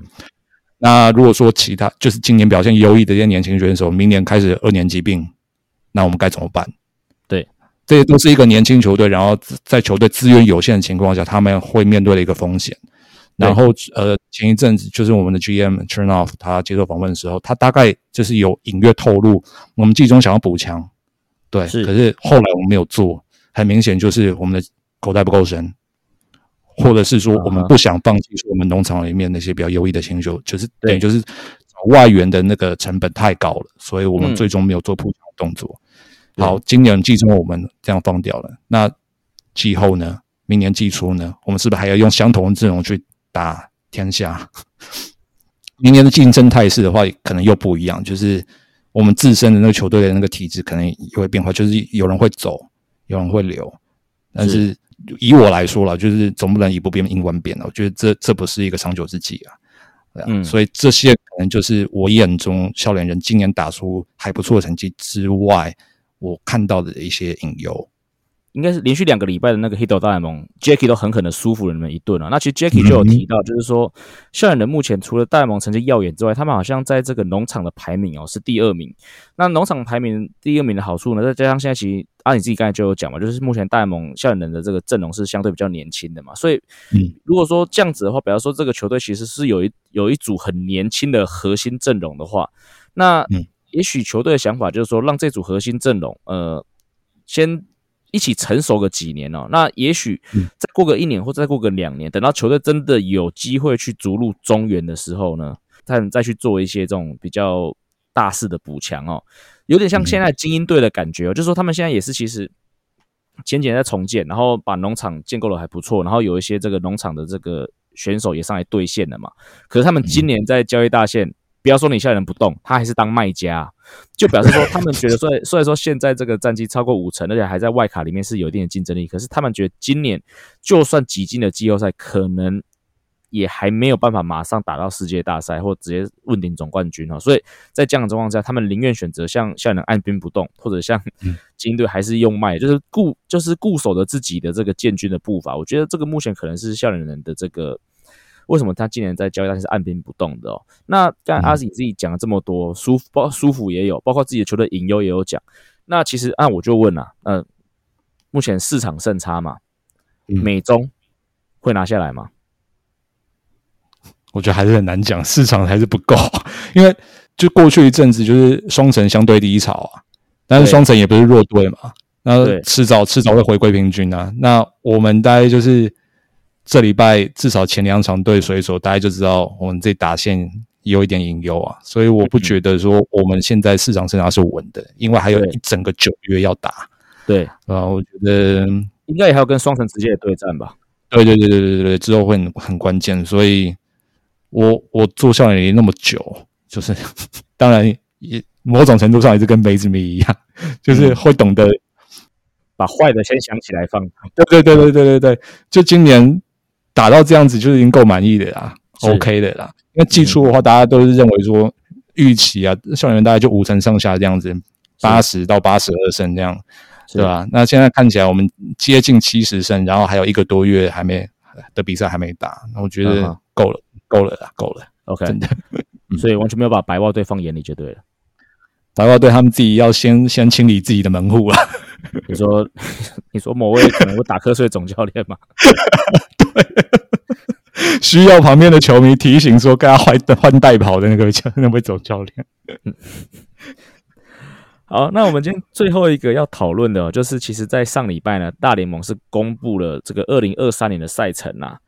那如果说其他就是今年表现优异的这些年轻选手，明年开始二年疾病，那我们该怎么办？对，这些都是一个年轻球队，然后在球队资源有限的情况下，他们会面对的一个风险。然后呃，前一阵子就是我们的 GM Chernoff 他接受访问的时候，他大概就是有隐约透露，我们季中想要补强，对，是可是后来我们没有做，很明显就是我们的口袋不够深，或者是说我们不想放弃说我们农场里面那些比较优异的新秀，就是对等于就是找外援的那个成本太高了，所以我们嗯最终没有做补强的动作。对好，今年季中我们这样放掉了，那季后呢？明年季初呢？我们是不是还要用相同的阵容去打天下？[laughs] 明年的竞争态势的话，可能又不一样，就是我们自身的那个球队的那个体制可能也会变化，就是有人会走，有人会留，但是以我来说了，就是总不能以不变应万变了。我觉得这这不是一个长久之计啊。啊嗯所以这些可能就是我眼中笑脸人今年打出还不错的成绩之外，我看到的一些隐忧。应该是连续两个礼拜的那个 Hito 大联盟，Jacky 都狠狠的舒服了你们一顿啊。那其实 Jacky 就有提到，就是说校园人目前除了大联盟成绩耀眼之外，他们好像在这个农场的排名哦是第二名。那农场排名第二名的好处呢，再加上现在其实啊你自己刚才就有讲嘛，就是目前大联盟校园人的这个阵容是相对比较年轻的嘛，所以如果说这样子的话，比方说这个球队其实是有一有一组很年轻的核心阵容的话，那也许球队的想法就是说让这组核心阵容呃先。一起成熟个几年哦，那也许再过个一年或再过个两年，等到球队真的有机会去逐鹿中原的时候呢，再再去做一些这种比较大势的补强哦，有点像现在精英队的感觉哦，就是说他们现在也是其实前几年在重建，然后把农场建构的还不错，然后有一些这个农场的这个选手也上来兑现了嘛，可是他们今年在交易大线。不要说你现在人不动，他还是当卖家，就表示说他们觉得，虽然虽然说现在这个战绩超过五成，而且还在外卡里面是有一定的竞争力，可是他们觉得今年就算挤进了季后赛，可能也还没有办法马上打到世界大赛或直接问鼎总冠军哦。所以在这样的状况下，他们宁愿选择像校园按兵不动，或者像金队还是用卖，就是固就是固守着自己的这个建军的步伐。我觉得这个目前可能是校园人的这个。为什么他今年在交易大是按兵不动的哦？那刚才阿喜自己讲了这么多，舒服包舒服也有，包括自己的球队隐忧也有讲。那其实按我就问了，呃，目前市场胜差嘛，美中会拿下来吗？[laughs] 我觉得还是很难讲，市场还是不够，因为就过去一阵子就是双城相对低潮啊，但是双城也不是弱队嘛，那迟早迟早会回归平均啊。那我们大概就是。这礼拜至少前两场对水手，大家就知道我们这打线有一点隐忧啊，所以我不觉得说我们现在市场生涯是稳的，因为还有一整个九月要打。对啊，我觉得应该也还要跟双城直接的对战吧。对对对对对对之后会很很关键，所以我我做校园那么久，就是 [laughs] 当然也某种程度上也是跟梅子米一样，[laughs] 就是会懂得把坏的先想起来放。对对对对对对对，就今年。打到这样子就已经够满意的啦，OK 的啦。因为季初的话，大家都是认为说预期啊，校园大概就五成上下这样子，八十到八十二胜这样，对吧？那现在看起来我们接近七十胜，然后还有一个多月还没的比赛还没打，那我觉得够了，够了啦，够了，OK，真的。[laughs] 所以完全没有把白袜队放眼里就对了。白袜队他们自己要先先清理自己的门户啊。你说，[laughs] 你说某位可能会打瞌睡总教练吗？[laughs] [laughs] 需要旁边的球迷提醒说，该换换代跑的那个教那位总教练。[laughs] 好，那我们今天最后一个要讨论的，就是其实，在上礼拜呢，大联盟是公布了这个二零二三年的赛程啊。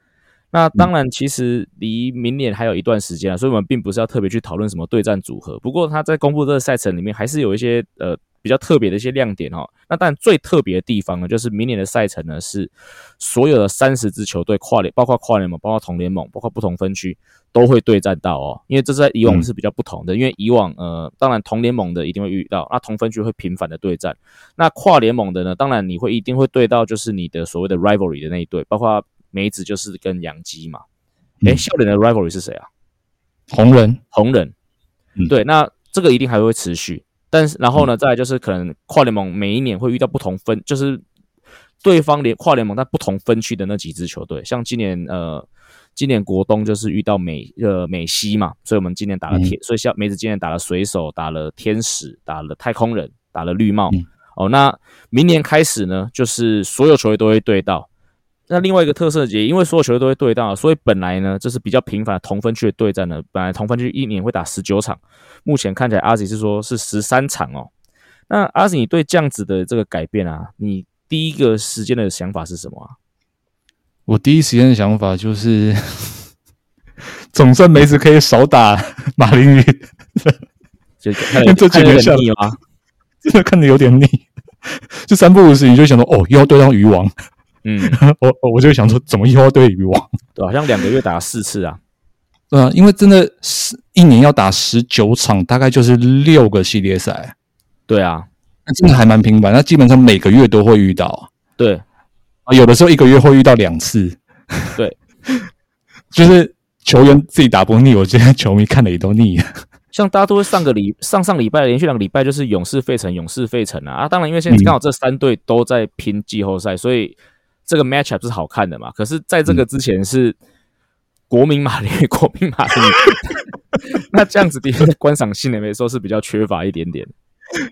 那当然，其实离明年还有一段时间啊，所以我们并不是要特别去讨论什么对战组合。不过，他在公布这个赛程里面，还是有一些呃。比较特别的一些亮点哦，那但最特别的地方呢，就是明年的赛程呢是所有的三十支球队跨联，包括跨联盟，包括同联盟，包括不同分区都会对战到哦。因为这是在以往是比较不同的，因为以往呃，当然同联盟的一定会遇到，那同分区会频繁的对战。那跨联盟的呢，当然你会一定会对到就是你的所谓的 rivalry 的那一队，包括梅子就是跟杨基嘛。诶，笑脸的 rivalry 是谁啊？红人，红人。对，那这个一定还会持续。但是，然后呢，再就是可能跨联盟每一年会遇到不同分，就是对方联跨联盟在不同分区的那几支球队。像今年，呃，今年国东就是遇到美呃美西嘛，所以我们今年打了天，所以像梅子今年打了水手，打了天使，打了太空人，打了绿帽。哦，那明年开始呢，就是所有球队都会对到。那另外一个特色也因为所有球队都会对到，所以本来呢，这是比较频繁的同分区的对战呢。本来同分区一年会打十九场，目前看起来阿吉是说是十三场哦。那阿吉，你对这样子的这个改变啊，你第一个时间的想法是什么啊？我第一时间的想法就是，[laughs] 总算梅子可以少打马林鱼，[laughs] 就 [laughs] 这几年腻吗？真的看着有点腻，就三不五时你就想到哦，又要对上鱼王。嗯，[laughs] 我我就想说，怎么又要对渔网？[laughs] 对，好像两个月打四次啊。对啊，因为真的是一年要打十九场，大概就是六个系列赛。对啊，那真的还蛮频繁。那基本上每个月都会遇到。对啊，有的时候一个月会遇到两次。对，[laughs] 就是球员自己打不腻，我觉得球迷看的也都腻。像大家都会上个礼上上礼拜连续两个礼拜就是勇士费城勇士费城啊啊，当然因为现在刚好这三队都在拼季后赛，所以这个 matchup 是好看的嘛。可是在这个之前是国民马林国民马林，[laughs] 那这样子的观赏性来说是比较缺乏一点点。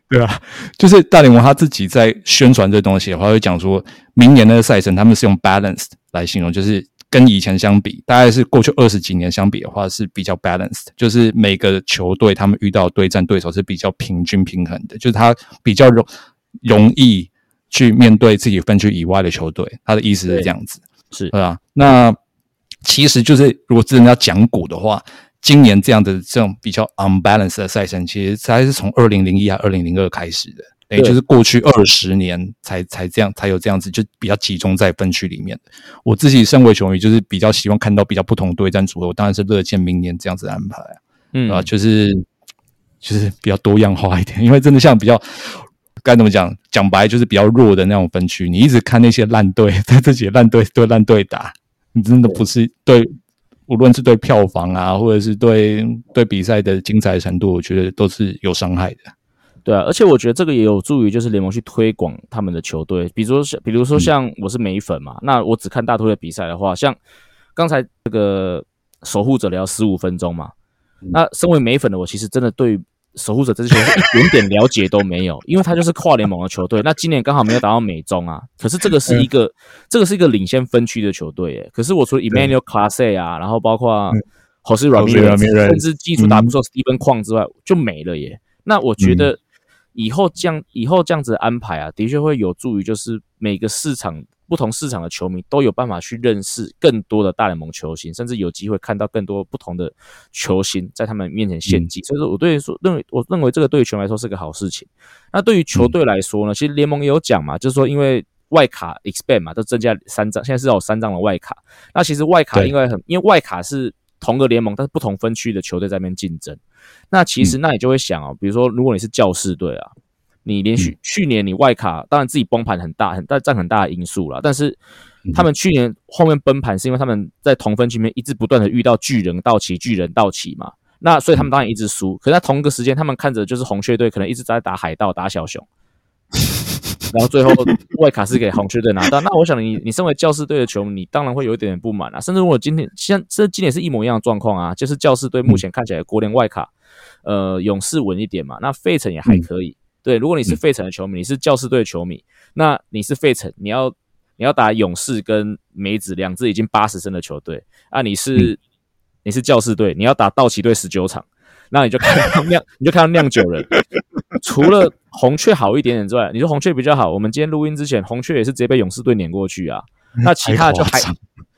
对啊，就是大联盟他自己在宣传这东西的话，会讲说明年的赛程他们是用 balanced 来形容，就是跟以前相比，大概是过去二十几年相比的话是比较 balanced，就是每个球队他们遇到对战对手是比较平均平衡的，就是他比较容容易去面对自己分区以外的球队。他的意思是这样子，是对啊。那其实就是如果真的要讲股的话。今年这样的这种比较 unbalanced 的赛程，其实才是从二零零一啊二零零二开始的，也就是过去二十年才才这样才有这样子，就比较集中在分区里面。我自己身为球迷，就是比较希望看到比较不同对战组合，我当然是乐见明年这样子安排啊，嗯啊，就是就是比较多样化一点，因为真的像比较该怎么讲，讲白就是比较弱的那种分区，你一直看那些烂队在自己烂队对烂队打，你真的不是对。无论是对票房啊，或者是对对比赛的精彩程度，我觉得都是有伤害的。对啊，而且我觉得这个也有助于就是联盟去推广他们的球队，比如说像比如说像我是美粉嘛，那我只看大都会比赛的话，像刚才这个守护者聊十五分钟嘛，那身为美粉的我，其实真的对。守护者这支球队一点点了解都没有，因为他就是跨联盟的球队。那今年刚好没有打到美中啊，可是这个是一个，这个是一个领先分区的球队耶。可是我除了 Emmanuel Classe 啊，然后包括 Jose Ramirez，甚至基础打不错 Stephen 矿之外，就没了耶。那我觉得以后这样以后这样子的安排啊，的确会有助于就是每个市场。不同市场的球迷都有办法去认识更多的大联盟球星，甚至有机会看到更多不同的球星在他们面前献祭。所以说，我对说认为，我认为这个对于球迷来说是个好事情。那对于球队来说呢？其实联盟也有讲嘛，就是说因为外卡 expand 嘛，都增加三张，现在是有三张的外卡。那其实外卡应该很，因为外卡是同个联盟，但是不同分区的球队在那边竞争。那其实那你就会想哦，比如说如果你是教士队啊。你连续去年你外卡当然自己崩盘很大很大占很大的因素了，但是他们去年后面崩盘是因为他们在同分区里面一直不断的遇到巨人到齐巨人到齐嘛，那所以他们当然一直输。可在同一个时间，他们看着就是红雀队可能一直在打海盗打小熊，[laughs] 然后最后外卡是给红雀队拿到。那我想你你身为教士队的球迷，你当然会有一点点不满啊。甚至如果今天像这今年是一模一样的状况啊，就是教士队目前看起来国联外卡，呃勇士稳一点嘛，那费城也还可以。对，如果你是费城的球迷，你是教士队的球迷，那你是费城，你要你要打勇士跟梅子两支已经八十胜的球队啊，你是你是教士队，你要打道奇队十九场，那你就看到 [laughs] 酿，你就看到酿酒人，除了红雀好一点点之外，你说红雀比较好，我们今天录音之前，红雀也是直接被勇士队撵过去啊，那其他的就还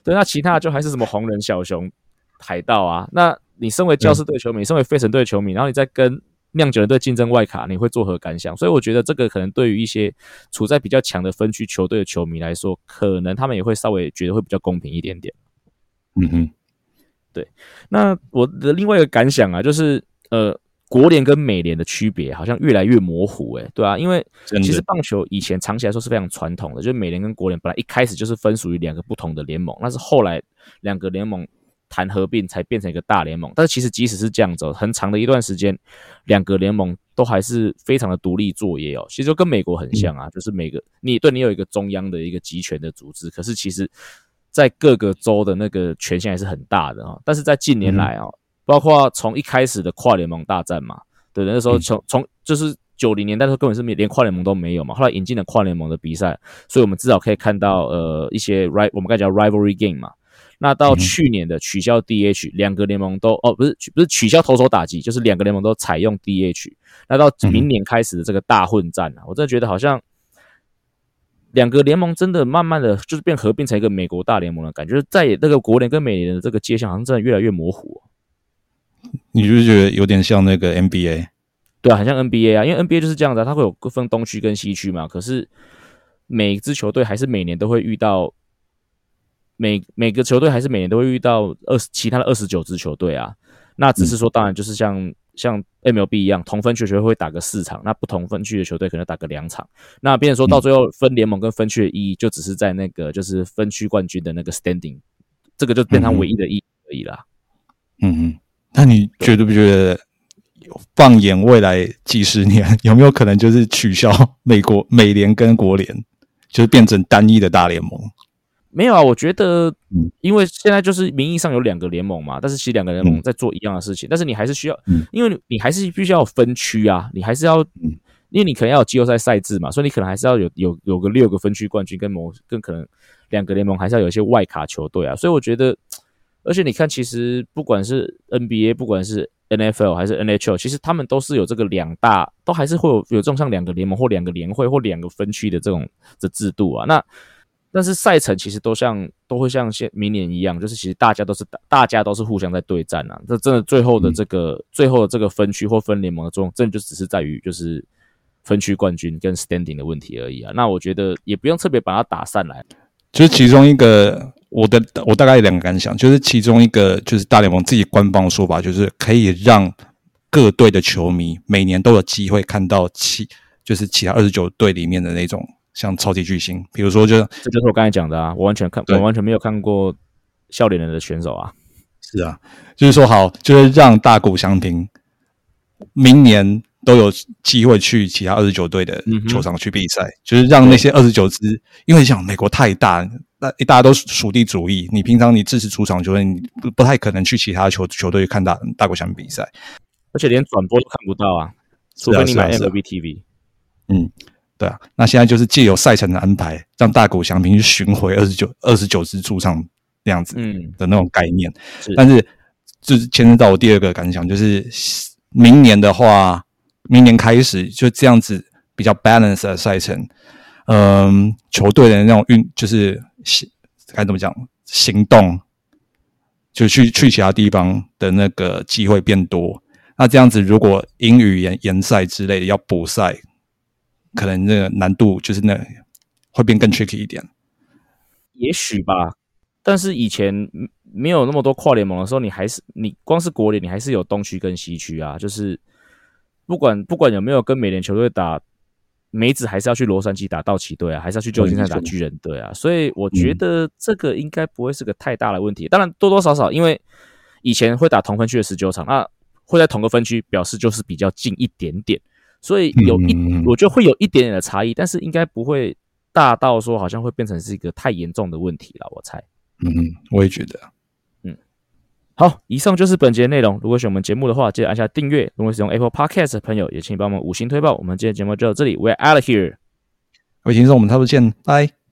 对，那其他的就还是什么红人、小熊、海盗啊，那你身为教士队球迷，身为费城队球迷，然后你再跟。酿酒人队竞争外卡，你会作何感想？所以我觉得这个可能对于一些处在比较强的分区球队的球迷来说，可能他们也会稍微觉得会比较公平一点点。嗯哼，对。那我的另外一个感想啊，就是呃，国联跟美联的区别好像越来越模糊，诶，对啊，因为其实棒球以前长期来说是非常传统的，就是美联跟国联本来一开始就是分属于两个不同的联盟，那是后来两个联盟。谈合并才变成一个大联盟，但是其实即使是这样子，很长的一段时间，两个联盟都还是非常的独立作业哦。其实就跟美国很像啊，就是每个你对你有一个中央的一个集权的组织，可是其实在各个州的那个权限还是很大的啊。但是在近年来啊，包括从一开始的跨联盟大战嘛，对，那时候从从就是九零年代时候根本是连跨联盟都没有嘛，后来引进了跨联盟的比赛，所以我们至少可以看到呃一些 right 我们该叫 rivalry game 嘛。那到去年的取消 DH，两个联盟都哦不是不是取消投手打击，就是两个联盟都采用 DH。那到明年开始的这个大混战啊，我真的觉得好像两个联盟真的慢慢的就是变合并成一个美国大联盟的感觉，在那个国联跟美联的这个界限好像真的越来越模糊。你是觉得有点像那个 NBA？对啊，很像 NBA 啊，因为 NBA 就是这样子，它会有分东区跟西区嘛。可是每支球队还是每年都会遇到。每每个球队还是每年都会遇到二十其他的二十九支球队啊，那只是说当然就是像像 MLB 一样，同分区球队会打个四场，那不同分区的球队可能打个两场，那变成说到最后分联盟跟分区的意义就只是在那个就是分区冠军的那个 standing，这个就变成唯一的意义而已啦。嗯嗯，那你觉得不觉得放眼未来几十年，[laughs] 有没有可能就是取消美国美联跟国联，就是变成单一的大联盟？没有啊，我觉得嗯，因为现在就是名义上有两个联盟嘛，但是其实两个联盟嗯。在做一样的事情，但是你还是需要，嗯。因为你你还是必须要有分区啊，你还是要，嗯。因为你可能要有季后赛赛制嘛，所以你可能还是要有有有个六个分区冠军跟某更可能两个联盟还是要有一些外卡球队啊，所以我觉得，而且你看，其实不管是 NBA，不管是 NFL 还是 NHL，其实他们都是有这个两大，都还是会有有这种像两个联盟或两个联会或两个分区的这种的制度啊，那。但是赛程其实都像都会像现明年一样，就是其实大家都是大大家都是互相在对战啊。这真的最后的这个、最后的这个分区或分联盟的作用，真的就只是在于就是分区冠军跟 standing 的问题而已啊。那我觉得也不用特别把它打散来。就是其中一个，我的我大概有两个感想，就是其中一个就是大联盟自己官方的说法，就是可以让各队的球迷每年都有机会看到其就是其他二十九队里面的那种像超级巨星，比如说就这就是我刚才讲的啊，我完全看我完全没有看过笑脸人的选手啊。是啊，就是说好，就是让大谷翔平明年都有机会去其他二十九队的球场去比赛，就是让那些二十九支，因为想美国太大，那大家都属地主义，你平常你支持主场球队，你不不太可能去其他球球队看大大谷翔平比赛。而且连转播都看不到啊，除非你买 MLB TV。嗯，对啊，那现在就是借由赛程的安排，让大谷翔平去巡回二十九二十九支主场那样子嗯，的那种概念。是但是就是牵涉到我第二个感想，就是明年的话，明年开始就这样子比较 balance 的赛程，嗯，球队的那种运就是行该怎么讲行动，就去去其他地方的那个机会变多。那这样子，如果英语联联赛之类的要补赛，可能那个难度就是那会变更 tricky 一点。也许吧，但是以前没有那么多跨联盟的时候，你还是你光是国联，你还是有东区跟西区啊。就是不管不管有没有跟美联球队打，梅子还是要去洛杉矶打道奇队啊，还是要去旧金山打巨人队啊。所以我觉得这个应该不会是个太大的问题。当然多多少少，因为以前会打同分区的十九场，那会在同个分区，表示就是比较近一点点，所以有一、嗯我觉得会有一点点的差异，但是应该不会大到说好像会变成是一个太严重的问题了，我猜。嗯，我也觉得。好，以上就是本节内容。如果喜欢我们节目的话，记得按下订阅。如果使用 Apple Podcast 的朋友，也请你帮我们五星推爆。我们今天节目就到这里，We're out of here。各位听众，我们下次见，拜。